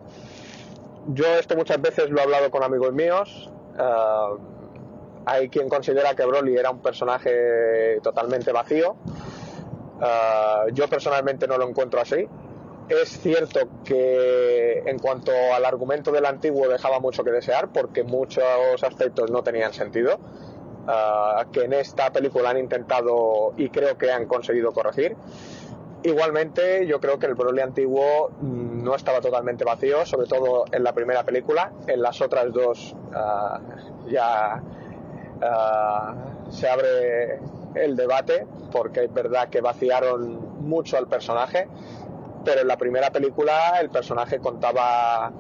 yo esto muchas veces lo he hablado con amigos míos. Eh, hay quien considera que Broly era un personaje totalmente vacío. Eh, yo personalmente no lo encuentro así. Es cierto que en cuanto al argumento del antiguo dejaba mucho que desear porque muchos aspectos no tenían sentido. Ah, que en esta película han intentado y creo que han conseguido corregir. Igualmente, yo creo que el Broly antiguo mm, no estaba totalmente vacío, sobre todo en la primera película. En las otras dos ah, ya ah, se abre el debate, porque es verdad que vaciaron mucho al personaje, pero en la primera película el personaje contaba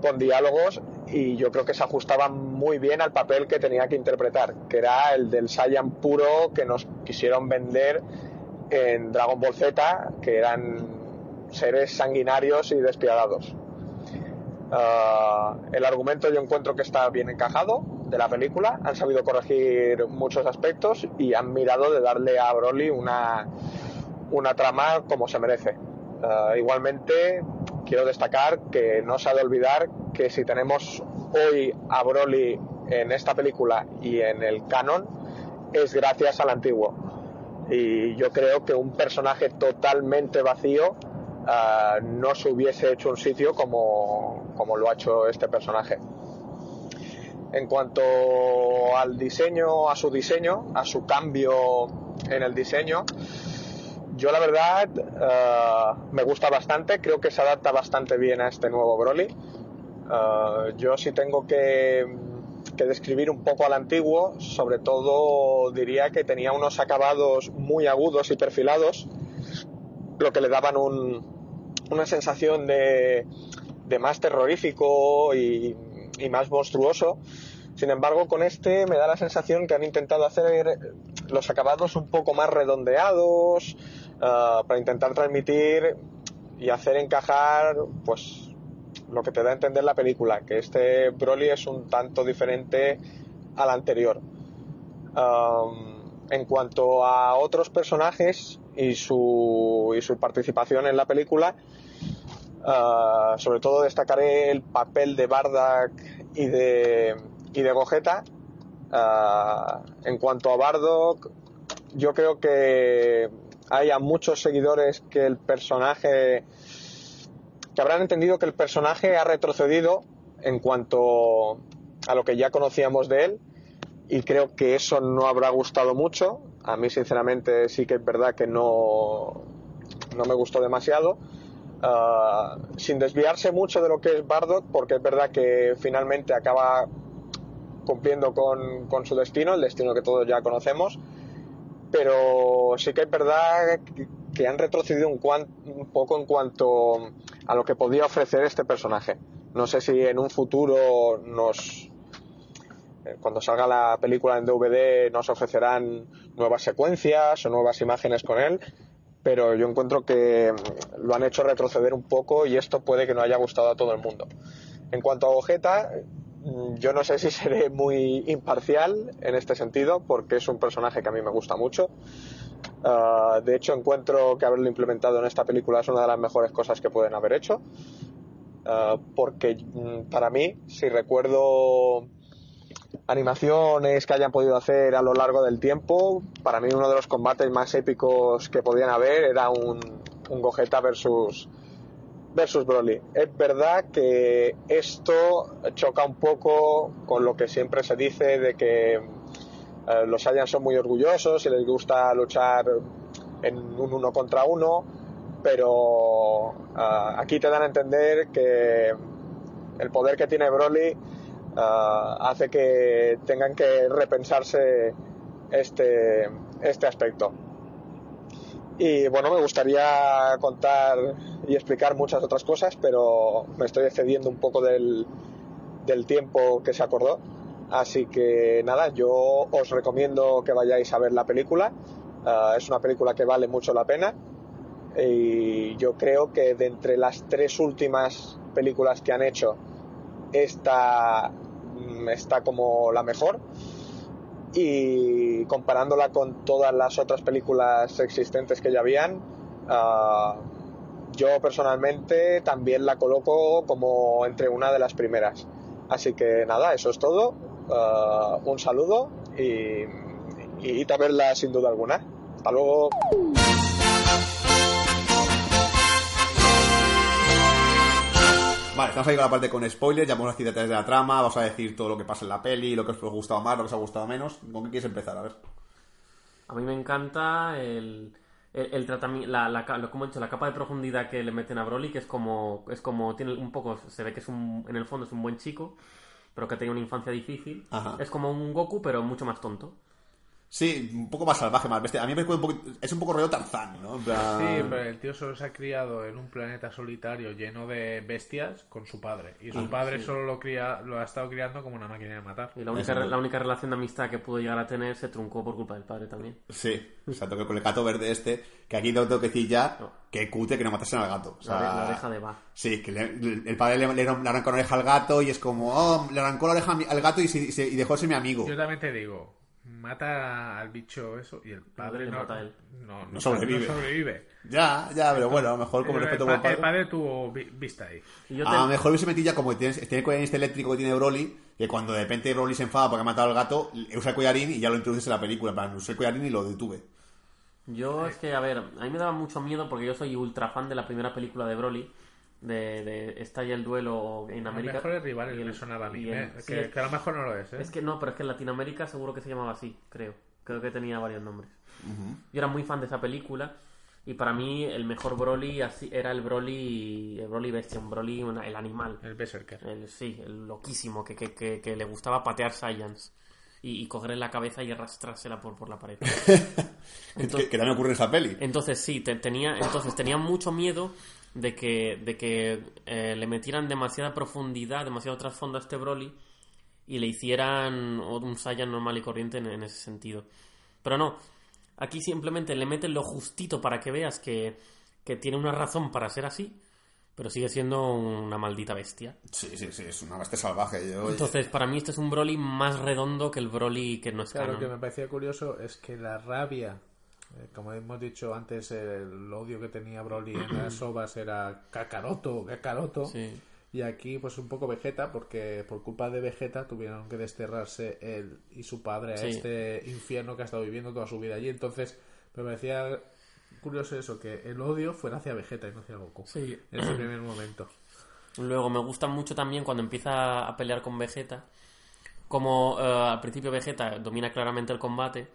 con diálogos y yo creo que se ajustaba muy bien al papel que tenía que interpretar, que era el del Saiyan puro que nos quisieron vender en Dragon Ball Z, que eran seres sanguinarios y despiadados. Ah, el argumento yo encuentro que está bien encajado de la película, han sabido corregir muchos aspectos y han mirado de darle a Broly una, una trama como se merece. Ah, igualmente, quiero destacar que no se ha de olvidar que si tenemos hoy a Broly en esta película y en el canon, es gracias al antiguo. Y yo creo que un personaje totalmente vacío ah, no se hubiese hecho un sitio como, como lo ha hecho este personaje. En cuanto al diseño, a su diseño, a su cambio en el diseño, yo la verdad eh, me gusta bastante, creo que se adapta bastante bien a este nuevo Broly. Eh, yo sí tengo que, que describir un poco al antiguo, sobre todo diría que tenía unos acabados muy agudos y perfilados, lo que le daban un- una sensación de, de más terrorífico y, y más monstruoso. Sin embargo, con este me da la sensación que han intentado hacer los acabados un poco más redondeados ah, para intentar transmitir y hacer encajar pues lo que te da a entender la película, que este Broly es un tanto diferente al anterior. En cuanto a otros personajes y su, y su participación en la película, ah, sobre todo destacaré el papel de Bardock y de, y de Gogeta. Ah, en cuanto a Bardock, yo creo que hay a muchos seguidores que el personaje que habrán entendido que el personaje ha retrocedido en cuanto a lo que ya conocíamos de él y creo que eso no habrá gustado mucho. A mí sinceramente sí que es verdad que no, no me gustó demasiado. Ah, sin desviarse mucho de lo que es Bardock, porque es verdad que finalmente acaba cumpliendo con, con su destino, el destino que todos ya conocemos, pero sí que es verdad que, han retrocedido un, cuan- un poco en cuanto a lo que podía ofrecer este personaje. No sé si en un futuro nos, eh, cuando salga la película en DVD nos ofrecerán nuevas secuencias o nuevas imágenes con él, pero yo encuentro que lo han hecho retroceder un poco y esto puede que no haya gustado a todo el mundo. En cuanto a Gogeta, mm, yo no sé si seré muy imparcial en este sentido, porque es un personaje que a mí me gusta mucho. Ah, de hecho, encuentro que haberlo implementado en esta película es una de las mejores cosas que pueden haber hecho. Ah, porque mm, para mí, si recuerdo animaciones que hayan podido hacer a lo largo del tiempo, para mí uno de los combates más épicos que podían haber era un, un Gogeta versus, versus Broly. Es verdad que esto choca un poco con lo que siempre se dice de que eh, los Saiyans son muy orgullosos y les gusta luchar en un uno contra uno, pero ah, aquí te dan a entender que el poder que tiene Broly ah, hace que tengan que repensarse este, este aspecto. Y bueno, me gustaría contar y explicar muchas otras cosas, pero me estoy excediendo un poco del, del tiempo que se acordó. Así que nada, yo os recomiendo que vayáis a ver la película. Ah, es una película que vale mucho la pena. Y yo creo que de entre las tres últimas películas que han hecho, esta mm, está como la mejor. Y comparándola con todas las otras películas existentes que ya habían, ah, yo personalmente también la coloco como entre una de las primeras. Así que nada, eso es todo. Ah, un saludo y, y a verla sin duda alguna. Hasta luego. Vale, estamos ahí con la parte con spoilers, ya vamos a decir detalles de la trama, vamos a decir todo lo que pasa en la peli, lo que os ha gustado más, lo que os ha gustado menos. ¿Con qué quieres empezar? A ver. A mí me encanta el, el, el tratamiento, la, la, lo- como he dicho, la capa de profundidad que le meten a Broly, que es como, es como tiene un poco, se ve que es un, en el fondo es un buen chico, pero que ha tenido una infancia difícil. Ajá. Es como un Goku, pero mucho más tonto. Sí, un poco más salvaje, más bestia. A mí me recuerda un poquito, es un poco rollo Tarzán, ¿no? Plan- Sí, pero el tío solo se ha criado en un planeta solitario lleno de bestias con su padre. Y su padre solo lo, cría, lo ha estado criando como una máquina de matar. Y la única, la única relación de amistad que pudo llegar a tener se truncó por culpa del padre también. Sí, exacto, que con el gato verde este, que aquí tengo que decir ya No. que cute que no matasen al gato. O sea, La, ore- la oreja de va. Sí, que le- el padre le, le arrancó la oreja al gato y es como, oh, le arrancó la oreja al gato y, se- y se- y dejó de ser mi amigo. Yo también te digo, mata al bicho eso y el padre no, mata a él. no, no- No sobrevive. no sobrevive. Ya, ya, pero bueno, a lo mejor como Pero respeto el, por pa- el el padre. padre tuvo vi- vista ahí. Y yo A te- lo mejor hubiese metido ya como tiene, tiene el collarín este eléctrico que tiene Broly, que cuando de repente Broly se enfada porque ha matado al gato, usa el collarín y ya lo introduces en la película. En plan, usé el collarín y lo detuve. Yo es que, a ver, a mí me daba mucho miedo porque yo soy ultra fan de la primera película de Broly de, de está ya el duelo en América. mejores rivales y en- me sonaba a mí. en- ¿eh? sí, que, es- que a lo mejor no lo es, ¿eh? Es que no, pero es que en Latinoamérica seguro que se llamaba así, creo. Creo que tenía varios nombres. Yo era muy fan de esa película y para mí el mejor Broly así era el Broly, el Broly bestia, un Broly, una- el animal. El Berserker. El- sí, el loquísimo, que, que, que, que le gustaba patear Saiyans y, cogerle la cabeza y arrastrársela por, por la pared. que, que también ocurre en esa peli. Entonces sí, te- tenía, entonces tenía mucho miedo de que, de que eh, le metieran demasiada profundidad, demasiado trasfondo a este Broly y le hicieran un Saiyan normal y corriente en, en ese sentido. Pero no, aquí simplemente le meten lo justito para que veas que, que tiene una razón para ser así, pero sigue siendo una maldita bestia. Sí, sí, sí, es una bestia salvaje. Yo, Entonces, para mí este es un Broly más redondo que el Broly que no es Claro, lo canon. que me parecía curioso es que la rabia, eh, como hemos dicho antes, el odio que tenía Broly en las ovas era Kakaroto, Kakaroto. Sí. Y aquí, pues un poco Vegeta, porque por culpa de Vegeta tuvieron que desterrarse él y su padre a Sí. este infierno que ha estado viviendo toda su vida allí. Entonces, me parecía curioso eso, que el odio fuera hacia Vegeta y no hacia Goku. Sí. En ese primer momento. Luego me gusta mucho también cuando empieza a pelear con Vegeta. Como eh, al principio Vegeta domina claramente el combate.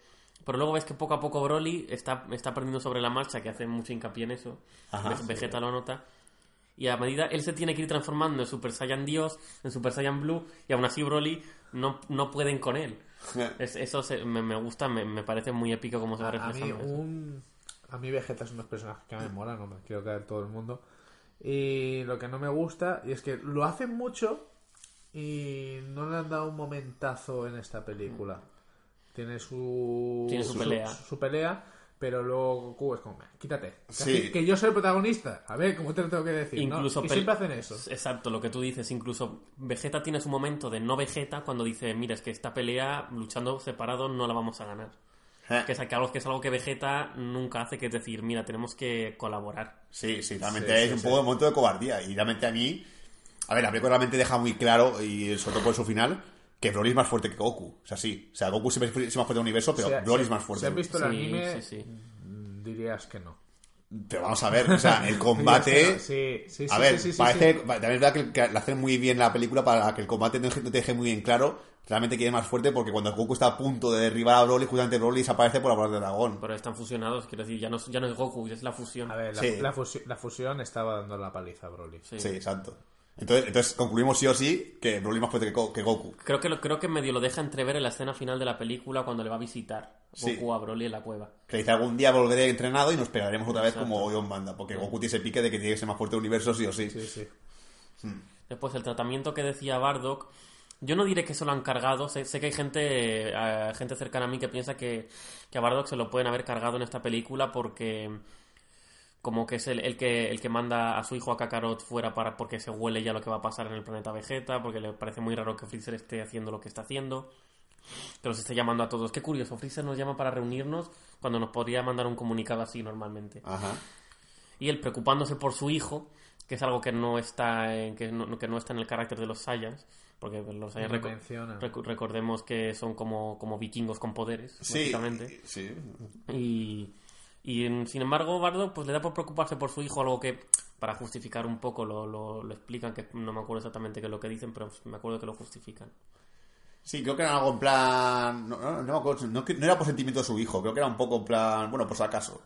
Pero luego ves que poco a poco Broly está, está aprendiendo sobre la marcha, que hace mucho hincapié en eso. Ajá, Ve- sí. Vegeta lo nota. Y a medida él se tiene que ir transformando en Super Saiyan Dios, en Super Saiyan Blue, y aún así Broly no, no pueden con él. Es- eso se- me, me gusta, me, me parece muy épico como se va A, a mí reflejando. un a mí Vegeta es unos personajes que me molan, no me quiero caer todo el mundo. Y lo que no me gusta y es que lo hacen mucho y no le han dado un momentazo en esta película. Tiene su Tiene su pelea. su, pelea, pero luego Goku es como, quítate. Que, Sí. que yo soy el protagonista. A ver, ¿cómo te lo tengo que decir? no? Incluso Y pel- siempre hacen eso. Exacto, lo que tú dices. Incluso Vegeta tiene su momento de no Vegeta cuando dice, mira, es que esta pelea luchando separado no la vamos a ganar. Eh, Que es, algo, que es algo que Vegeta nunca hace, que es decir, mira, tenemos que colaborar. Sí, sí, realmente Sí, es sí, un sí. poco de momento de cobardía. Y realmente a mí. A ver, la película realmente deja muy claro, y sobre todo por su final, que Broly es más fuerte que Goku. O sea, sí. O sea, Goku siempre es más fuerte del universo, pero Broly es más fuerte. Si has visto el anime, sí, sí. mm, dirías que no. Pero vamos a ver, o sea, el combate. Sí, sí, sí. a ver, sí, sí, parece. sí. También es verdad que, le hacen muy bien la película para que el combate no, te deje muy bien claro. Realmente que es más fuerte porque cuando Goku está a punto de derribar a Broly, justamente Broly desaparece por la bola de dragón. Pero están fusionados, quiero decir, ya no, es- ya no es Goku, ya es la fusión. A ver, la, Sí. la fusi- la fusión estaba dando la paliza a Broly. Sí. Sí, exacto. Entonces, entonces concluimos sí o sí que Broly más fuerte que, Go- que Goku. Creo que, lo, creo que medio lo deja entrever en la escena final de la película cuando le va a visitar Sí. Goku a Broly en la cueva. Que dice algún día volveré entrenado y nos pegaremos otra vez Exacto. como Dios manda. Porque Goku tiene ese pique de que tiene que ser más fuerte del universo sí o sí. Sí, sí. Después, el tratamiento que decía Bardock, yo no diré que se lo han cargado. Sé, sé que hay gente, eh, gente cercana a mí que piensa que, que a Bardock se lo pueden haber cargado en esta película porque como que es el, el que el que manda a su hijo a Kakarot fuera para porque se huele ya lo que va a pasar en el planeta Vegeta, porque le parece muy raro que Freezer esté haciendo lo que está haciendo. Que los esté llamando a todos. Qué curioso, Freezer nos llama para reunirnos cuando nos podría mandar un comunicado así normalmente Ajá. y él preocupándose por su hijo, que es algo que no está en, que no, que no está en el carácter de los Saiyans, porque los Saiyans reco- recu- recordemos que son como, como vikingos con poderes, Sí. básicamente. Sí. Y, y sin embargo, Bardo pues le da por preocuparse por su hijo, algo que para justificar un poco lo, lo, lo explican, que no me acuerdo exactamente qué es lo que dicen, pero me acuerdo que lo justifican. Sí, creo que era algo en plan. No, no, no me acuerdo, no, no era por sentimiento de su hijo, creo que era un poco en plan. Bueno, por si acaso.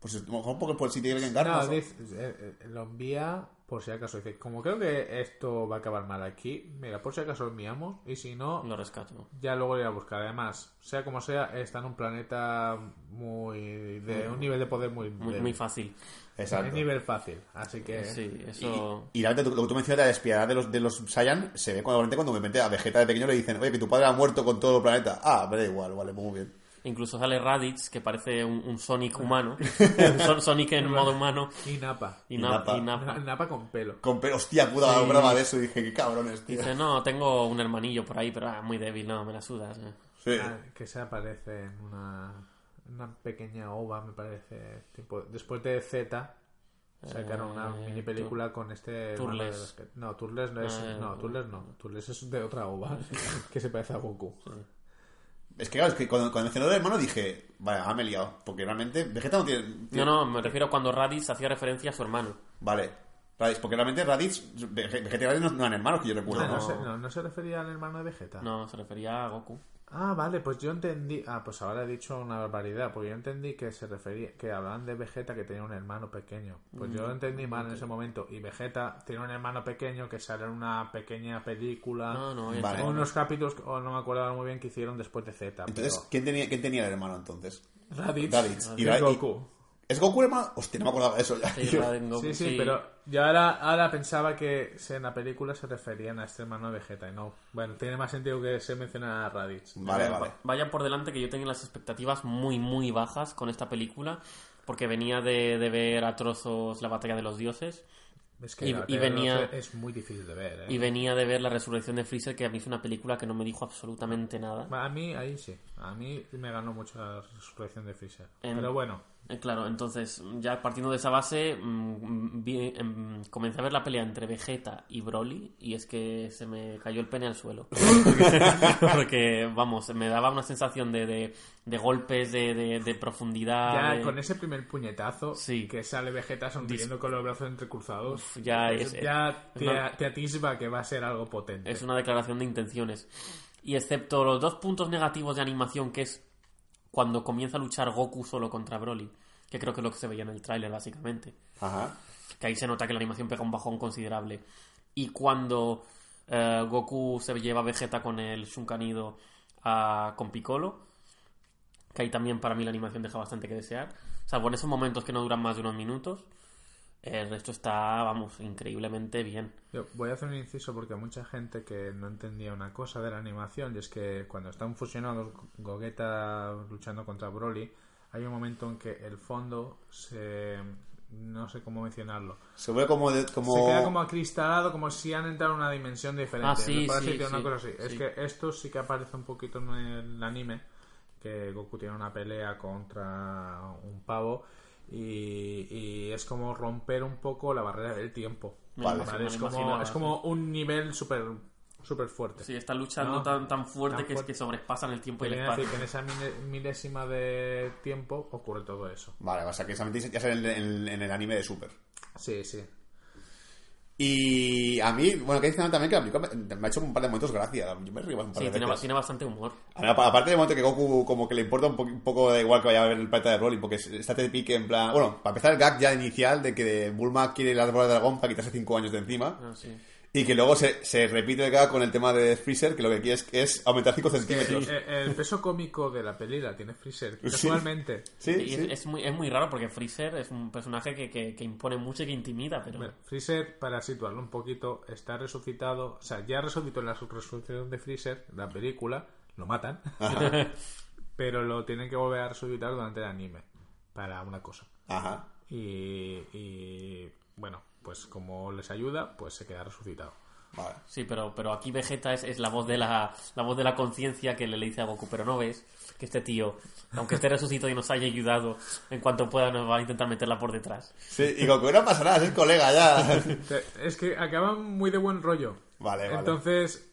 Pues a lo mejor un poco por si tiene que No, encarnar. dice- eh, eh, lo envía por si acaso. Dice, como creo que esto va a acabar mal aquí, mira, por si acaso lo enviamos y si no, Lo rescato. ya luego lo iré a buscar. Además, sea como sea, está en un planeta muy... de un nivel de poder muy... Muy, fácil. Exacto. Un nivel fácil, así que... Sí, eso... Y, y realmente lo que tú mencionas de la despiadad de los, de los Saiyan se ve cuando, cuando me mete a Vegeta de pequeño le dicen, oye, que tu padre ha muerto con todo el planeta. Ah, me da igual, vale, muy bien. Incluso sale Raditz, que parece un, un Sonic humano. un Son- Sonic en modo humano. Y Napa. Y, Y na- Nappa. y. Napa con pelo. Con pero, hostia, puta Sí. broma de eso. Y dije, qué cabrones, tío. Dice, no, tengo un hermanillo por ahí, pero ah, muy débil, no, me la sudas. eh". Sí. Ah, que se aparece en una, una pequeña ova, me parece. Tipo, después de Z, sacaron una Eh, mini película con este. Turles. No, Turles no es. Eh, no, Turles no. Turles es de otra ova que se parece a Goku. Es que, claro, es que cuando, cuando mencionó el hermano dije, vale, ah, me he liado. Porque realmente Vegeta no tiene. No, tiene- no, me refiero a cuando Raditz hacía referencia a su hermano. Vale. Raditz, porque realmente Raditz, Vege- Vegeta y Raditz no, no eran hermanos, que yo recuerdo, ¿no? no, se, no, no se refería al hermano de Vegeta. No, se refería a Goku. Ah, vale, pues yo entendí. Ah, pues ahora he dicho una barbaridad, porque yo entendí que se refería, que hablaban de Vegeta que tenía un hermano pequeño. Pues Mm, yo lo entendí mal en ese momento. Y Vegeta tiene un hermano pequeño que sale en una pequeña película. No, no, es- Vale. o unos capítulos, o no me acuerdo muy bien, que hicieron después de Z. Entonces, ¿quién tenía, ¿quién tenía el hermano entonces? Raditz, Raditz. y Y Ra- y- Goku. ¿Es Goku hermano? Hostia, no me acordaba de eso ya. Sí, Goku, Sí, sí, pero yo ahora, ahora pensaba que en la película se referían a este hermano Vegeta y no. Bueno, tiene más sentido que se menciona a Raditz. Vale, vale. Vaya por delante que yo tenía las expectativas muy, muy bajas con esta película, porque venía de, de ver a trozos la batalla de los dioses Es que Y- la y venía- es muy difícil de ver, ¿eh? y venía de ver la resurrección de Freezer, que a mí es una película que no me dijo absolutamente nada. A mí, ahí sí. A mí me ganó mucho la resurrección de Freezer. En- Pero bueno, Claro, entonces, ya partiendo de esa base, mm, vi- em, comencé a ver la pelea entre Vegeta y Broly y es que se me cayó el pene al suelo. Porque, vamos, me daba una sensación de, de, de golpes, de, de, de profundidad. ya con ese primer puñetazo Sí. que sale Vegeta sonriendo con los brazos entrecruzados, ya pues es- ya te, una- te atisba que va a ser algo potente. Es una declaración de intenciones. Y excepto los dos puntos negativos de animación, que es cuando comienza a luchar Goku solo contra Broly, que creo que es lo que se veía en el tráiler, básicamente. Ajá. Que ahí se nota que la animación pega un bajón considerable. Y cuando eh, Goku se lleva a Vegeta con el Shunkanido a, con Piccolo, que ahí también para mí la animación deja bastante que desear. Salvo en esos momentos que no duran más de unos minutos, el resto está, vamos, increíblemente bien. Yo voy a hacer un inciso porque hay mucha gente que no entendía una cosa de la animación y es que cuando están fusionados Gogeta luchando contra Broly, hay un momento en que el fondo se... no sé cómo mencionarlo. Se ve como... de- como... Se queda como acristalado, como si han entrado en una dimensión diferente. Ah, sí, Me parece sí, que una sí, cosa así. Es que esto sí que aparece un poquito en el anime, que Goku tiene una pelea contra un pavo y, y es como romper un poco la barrera del tiempo. Vale. es, como, es como un nivel súper súper fuerte. Sí, está luchando No, tan, tan fuerte tan que es fuerte. que sobrepasan el tiempo y el espacio. que en esa milésima de tiempo ocurre todo eso. Vale, o sea que solamente ya sale en, en- en el anime de Super. Sí, sí. Y a mí, bueno, que dicen también que la película me, me ha hecho un par de momentos gracia. Yo me río un par Sí, de tiene, veces. tiene bastante humor. Aparte del momento que Goku como que le importa un, po- un poco de igual que vaya a ver el planeta de Broly, porque está te pique en plan... Bueno, para empezar el gag ya inicial de que Bulma quiere las bolas de dragón para quitarse 5 años de encima. Ah, sí. Y que luego se, se repite gag con el tema de Freezer, que lo que quiere es, es aumentar 5 centímetros. El peso cómico de la peli la tiene Freezer. Casualmente. Sí, Y sí. Es, es muy, es muy raro porque Freezer es un personaje que, que, que impone mucho y que intimida, pero... Bueno, Freezer, para situarlo un poquito, está resucitado. O sea, ya resucitó en la resurrección de Freezer, la película, lo matan. pero lo tienen que volver a resucitar durante el anime. Para una cosa. Ajá. Y, y, bueno, pues como les ayuda, pues se queda resucitado. Vale. Sí, pero, pero aquí Vegeta es, es la voz de la, la voz de la conciencia que le, le dice a Goku, pero no ves que este tío, aunque esté resucitado y nos haya ayudado, en cuanto pueda nos va a intentar meterla por detrás. Sí, y Goku no pasa nada, es colega ya. Es que acaban muy de buen rollo. Vale, vale. Entonces,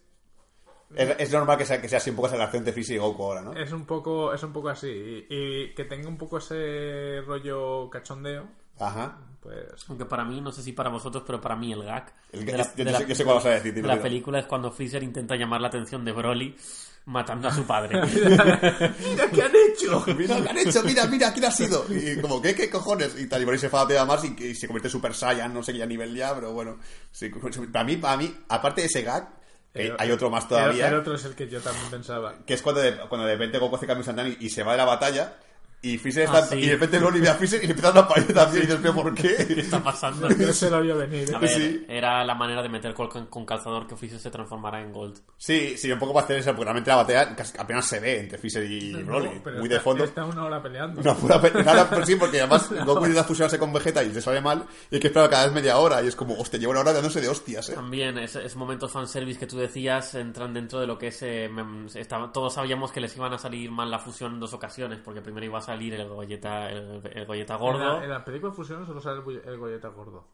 Es, es normal que sea, que sea así un poco esa relación de Freezer y Goku ahora, ¿no? es un poco es un poco así. Y, y que tenga un poco ese rollo cachondeo, Ajá. Pues... Aunque para mí, no sé si para vosotros, pero para mí el gag El de gag- la, yo- de yo la- sé- yo sé cuál vas a decir, de dilo, la dilo. película es cuando Freezer intenta llamar la atención de Broly matando a su padre. ¡Mira qué han hecho! Mira, ¿qué han hecho? Mira, mira, ¿quién ha sido? Y como, ¿qué, qué cojones? Y tal, y ahí se fatea más y, y se convierte en Super Saiyan, no sé qué nivel ya, pero bueno. Sí, para mí, para mí, aparte de ese gag, El- hay otro más todavía, el otro es el que yo también pensaba. que es cuando de, cuando de repente Goku hace cambio instantáneo y, y se va de la batalla, y Ah, está, sí. y de repente Broly ve a Freezer y le empieza a dar una paella también, y dices, ¿pero por ¿Qué qué? está pasando? No se lo vio venir. ¿eh? A ver, Sí. era la manera de meter con, con calzador que Freezer se transformara en Gold. Sí, sí, un poco para hacer eso, porque realmente la batalla casi- apenas se ve entre Freezer y Broly, No, pero muy está, de fondo. Está una hora peleando. Una pura pe- nada, pero sí, porque además Goku intenta fusionarse con Vegeta y le sale mal, y hay que esperar cada vez media hora, y es como, hostia, lleva una hora dándose de hostias, eh. También es- esos momentos fanservice que tú decías entran dentro de lo que es... eh, estaba- todos sabíamos que les iban a salir mal la fusión en dos ocasiones, porque primero iba a salir el Goyeta, el, el Goyeta En gordo. la, en la película de fusión solo sale el, el Goyeta gordo.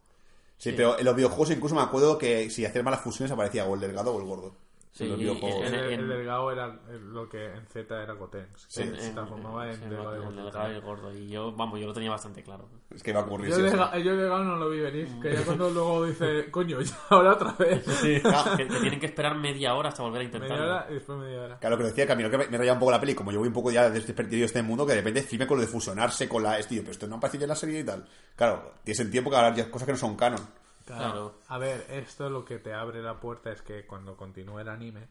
Sí, pero en los videojuegos incluso me acuerdo que si hacías malas fusiones aparecía o el delgado o el gordo. Sí, los y- videojuegos. en- El, en- el delgado era lo que en Z era Goten. Sí, se en- transformaba en, sí, delgado y en gordo. delgado y gordo. Y yo, vamos, yo lo tenía bastante claro. Es que va a ocurrir. Yo sí, el sí. delgado, yo el delgado no lo vi venir. Que ya cuando luego dice, coño, ya ahora otra vez. Ah, que, que tienen que esperar media hora hasta volver a intentarlo. Media hora y después media hora. Claro, lo que decía Camilo, que me, me rayaba un poco la peli, como yo voy un poco ya desde perdido este mundo, que de repente firme con lo de fusionarse con la... Este, pero esto no aparece ya en la serie y tal. Claro, tiene sentido porque ahora ya cosas que no son canon. Claro. A ver, esto lo que te abre la puerta es que cuando continúe el anime,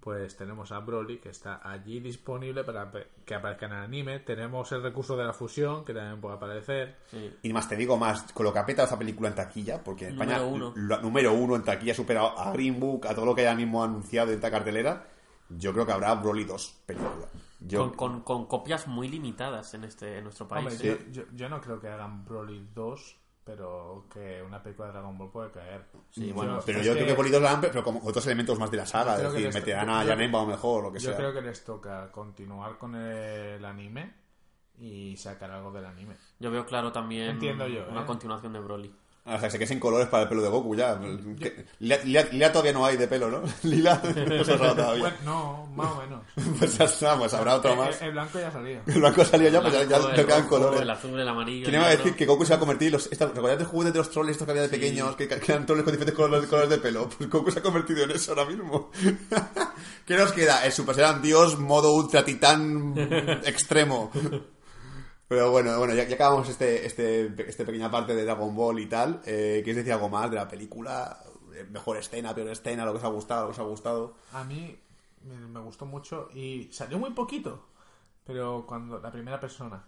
pues tenemos a Broly que está allí disponible para que aparezca en el anime. Tenemos el recurso de la fusión que también puede aparecer. Sí. Y más te digo más, con lo que ha petado esta película en taquilla, porque en España, Número uno. lo- número uno en taquilla, ha superado a Green Book, a todo lo que haya mismo anunciado de esta cartelera, yo creo que habrá Broly 2 película. Yo, Con, con, con copias muy limitadas en este en nuestro país. Hombre, ¿eh? yo, yo- yo no creo que hagan Broly 2, pero que una película de Dragon Ball puede caer. Sí, bueno, pero yo que creo que 2 la han, pero como otros elementos más de la saga, es decir, meterán a yo- Janemba o mejor, lo que Yo sea. creo que les toca continuar con el anime y sacar algo del anime. Yo veo claro también Entiendo yo, una ¿eh? continuación de Broly. O sea, que se queden colores para el pelo de Goku ya. Lila, Lila- Lila todavía no hay de pelo, ¿no? Lila no se ha usado todavía. Bueno, no, más o menos. Pues ya está, pues habrá otro El- más. El, blanco ya salió. El blanco salió ya, pues ya, ya El no quedan colores. El azul, el amarillo. ¿Quién el iba a decir que Goku se va a convertir? Los, esta, ¿Recordáis los juguetes de los trolls estos que había de pequeños? Que, que eran trolls con diferentes colores, colores de pelo. Pues Goku se ha convertido en eso ahora mismo. ¿Qué nos queda? El Super Saiyan Dios modo ultra titán extremo. Pero bueno, bueno, ya, acabamos este, este, este pequeña parte de Dragon Ball y tal. Eh, ¿Quieres decir algo más de la película? Eh, Mejor escena, peor escena, lo que os ha gustado, lo que os ha gustado. A mí me gustó mucho y salió muy poquito. Pero cuando la primera persona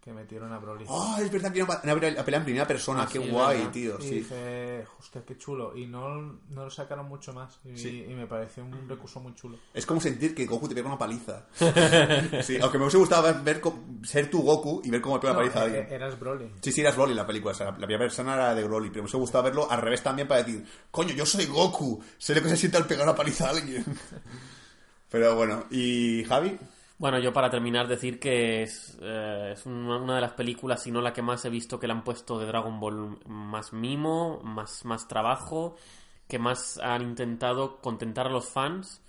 que metieron a Broly. ¡Ah! es verdad que era una, pelea en primera persona. Ah, ¡Qué sí, guay, verdad. tío! y Sí. dije, hostia, qué chulo. Y no, no lo sacaron mucho más. Y, Sí. y me pareció un recurso muy chulo. Es como sentir que Goku te pega una paliza. Sí, aunque me hubiese gustado ver, ver ser tu Goku y ver cómo te pega No, una paliza a e- alguien. eras Broly. Sí, sí, eras Broly la película. o sea, la, la primera persona era de Broly, pero me hubiese gustado verlo al revés también para decir, coño, yo soy Goku. Sé lo que se siente al pegar una paliza a alguien. Pero bueno, ¿y Javi? Bueno, yo para terminar decir que es, eh, es una, de las películas, si no la que más he visto que le han puesto de Dragon Ball más mimo, más, más trabajo, que más han intentado contentar a los fans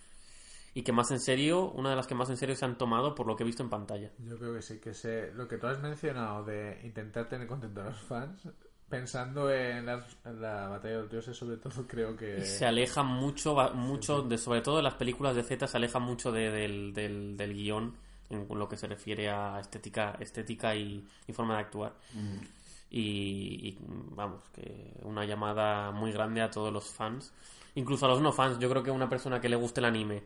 y que más en serio, una de las que más en serio se han tomado por lo que he visto en pantalla. Yo creo que sí, que sé, lo que tú has mencionado de intentar tener contento a los fans, pensando en, las- en la batalla de los dioses, sobre todo, creo que. Se aleja mucho, va- mucho de, sobre todo de las películas de Z, se aleja mucho de- del, del, del guion en lo que se refiere a estética, estética y, y forma de actuar. Y, y, vamos, que una llamada muy grande a todos los fans, incluso a los no fans. Yo creo que una persona que le guste el anime,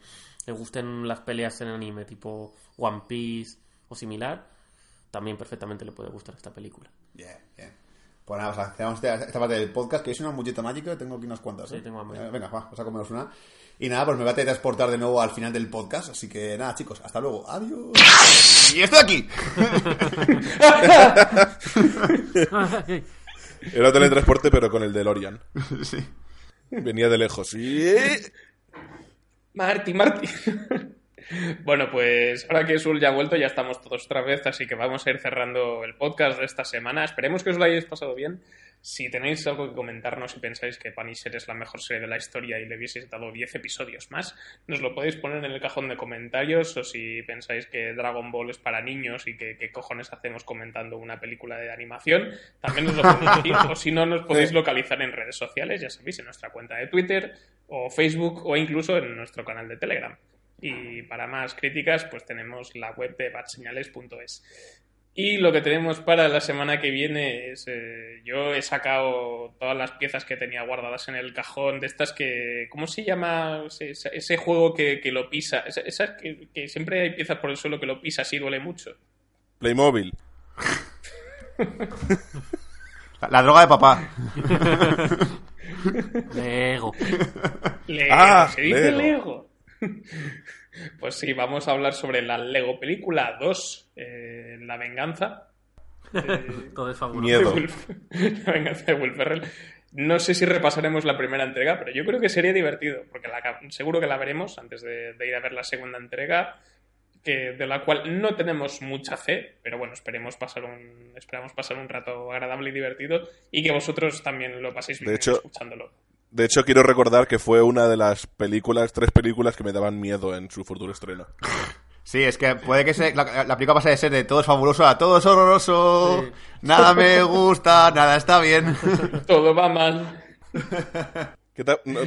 le gusten las peleas en anime tipo One Piece o similar, también perfectamente le puede gustar esta película. Bien, bien. Pues nada, pues hacemos esta, parte del podcast, que es una muñeca mágica, tengo aquí unas cuantas. Sí, ¿eh? tengo hambre. Eh, Venga, va, vamos a comernos una. Y nada, pues me va a transportar de nuevo al final del podcast, así que nada, chicos, hasta luego. Adiós. Y estoy aquí. Era teletransporte, pero con el DeLorean. sí. Venía de lejos. Y... Marty, Marty. Bueno, pues ahora que Sul ya ha vuelto, ya estamos todos otra vez, así que vamos a ir cerrando el podcast de esta semana. Esperemos que os lo hayáis pasado bien. Si tenéis algo que comentarnos y pensáis que Punisher es la mejor serie de la historia y le hubieseis dado 10 episodios más, nos lo podéis poner en el cajón de comentarios o si pensáis que Dragon Ball es para niños y que qué cojones hacemos comentando una película de animación, también nos lo podéis decir. O si no, nos podéis localizar en redes sociales, ya sabéis, en nuestra cuenta de Twitter o Facebook o incluso en nuestro canal de Telegram. Y para más críticas, pues tenemos la web de batseñales.es. Y lo que tenemos para la semana que viene es. eh, yo he sacado todas las piezas que tenía guardadas en el cajón, de estas que. ¿Cómo se llama ese, ese juego que, que lo pisa? Esa- Esas que, que siempre hay piezas por el suelo que lo pisas y duele mucho. Playmobil. La, la droga de papá. Lego. Lego, Ah, se dice Lego. Lego. Pues sí, vamos a hablar sobre la Lego película 2, eh, La venganza. Eh, Todo es fabuloso. Miedo. la venganza de Will Ferrell. No sé si repasaremos la primera entrega, pero yo creo que sería divertido, porque la- seguro que la veremos antes de, de ir a ver la segunda entrega, que, de la cual no tenemos mucha fe, pero bueno, esperemos pasar un, esperamos pasar un rato agradable y divertido y que vosotros también lo paséis bien De hecho- escuchándolo. De hecho, quiero recordar que fue una de las películas, tres películas que me daban miedo en su futuro estreno. Sí, es que puede que se, la, la película pase de ser de todo es fabuloso a todo es horroroso, Sí. nada me gusta, nada está bien. Todo va mal. ¿Qué tal? No,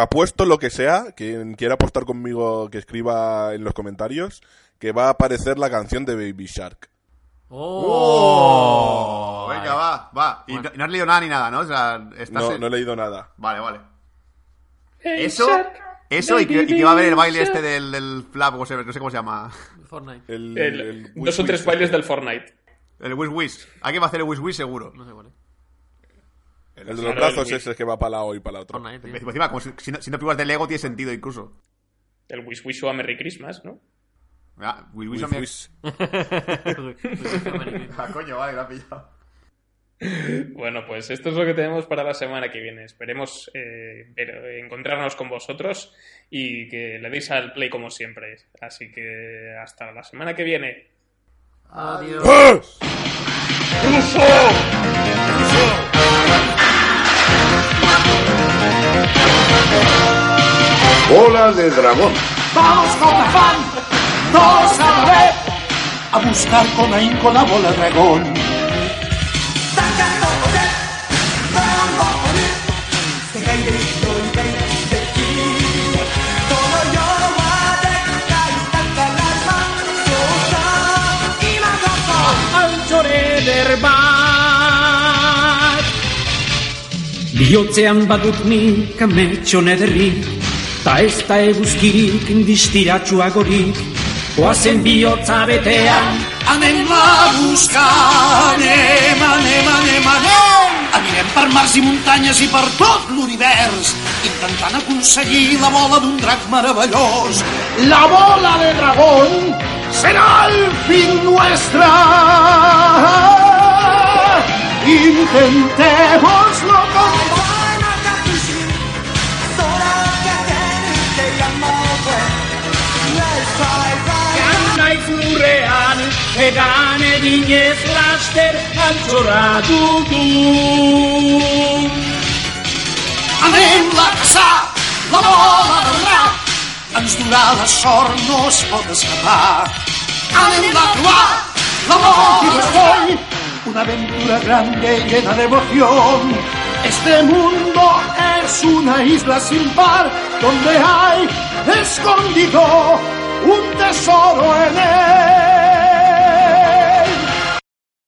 apuesto lo que sea, quien quiera apostar conmigo que escriba en los comentarios, que va a aparecer la canción de Baby Shark. ¡Oh! Venga, va, va. Y no, has leído nada ni nada, ¿no? O sea, estás No, en- no he leído nada. Vale, vale. Hey, Eso, Shark, eso y que, y que va a haber el baile este del, del flap, o sea, no sé cómo se llama. Fortnite. El, El- el o tres Wish bailes este. del Fortnite. El Wish Wish. Alguien va a hacer el Wish Wish seguro. No sé cuál es. El de los Claro, brazos el Wish. ese que va para lado y para la otra. Fortnite. Encima, como si, si no, si no de Lego tiene sentido incluso. El Wish Wish o a Merry Christmas, ¿no? Ah, me- Wish. Ah, coño, vale, ha pillado. Bueno, pues esto es lo que tenemos para la semana que viene. Esperemos eh, encontrarnos con vosotros y que le deis al play como siempre. Así que hasta la semana que viene. Adiós. Bola de dragón. Vamos con afán, todos a la vez, a buscar con ahínco la bola dragón. Bihotzean badut nik ametxon ederrik, ta ez da eguzkirik indistiratsuagorik, oazen bihotza betean, Anem a buscar, anem, anem, anem, anem. Anirem per mars i muntanyes i per tot l'univers, intentant aconseguir la bola d'un drac meravellós. La bola de dragón será el fin nuestra. Intentémoslo con lurrean, egan eginez laster antzoratu du. Anem a caçar la bola del drac. Ens durà la sort, no es pot escapar. Anem a trobar la bola del drac. Una aventura grande y llena de emoción. Este mundo es una isla sin par donde hay escondido un tesoro en él.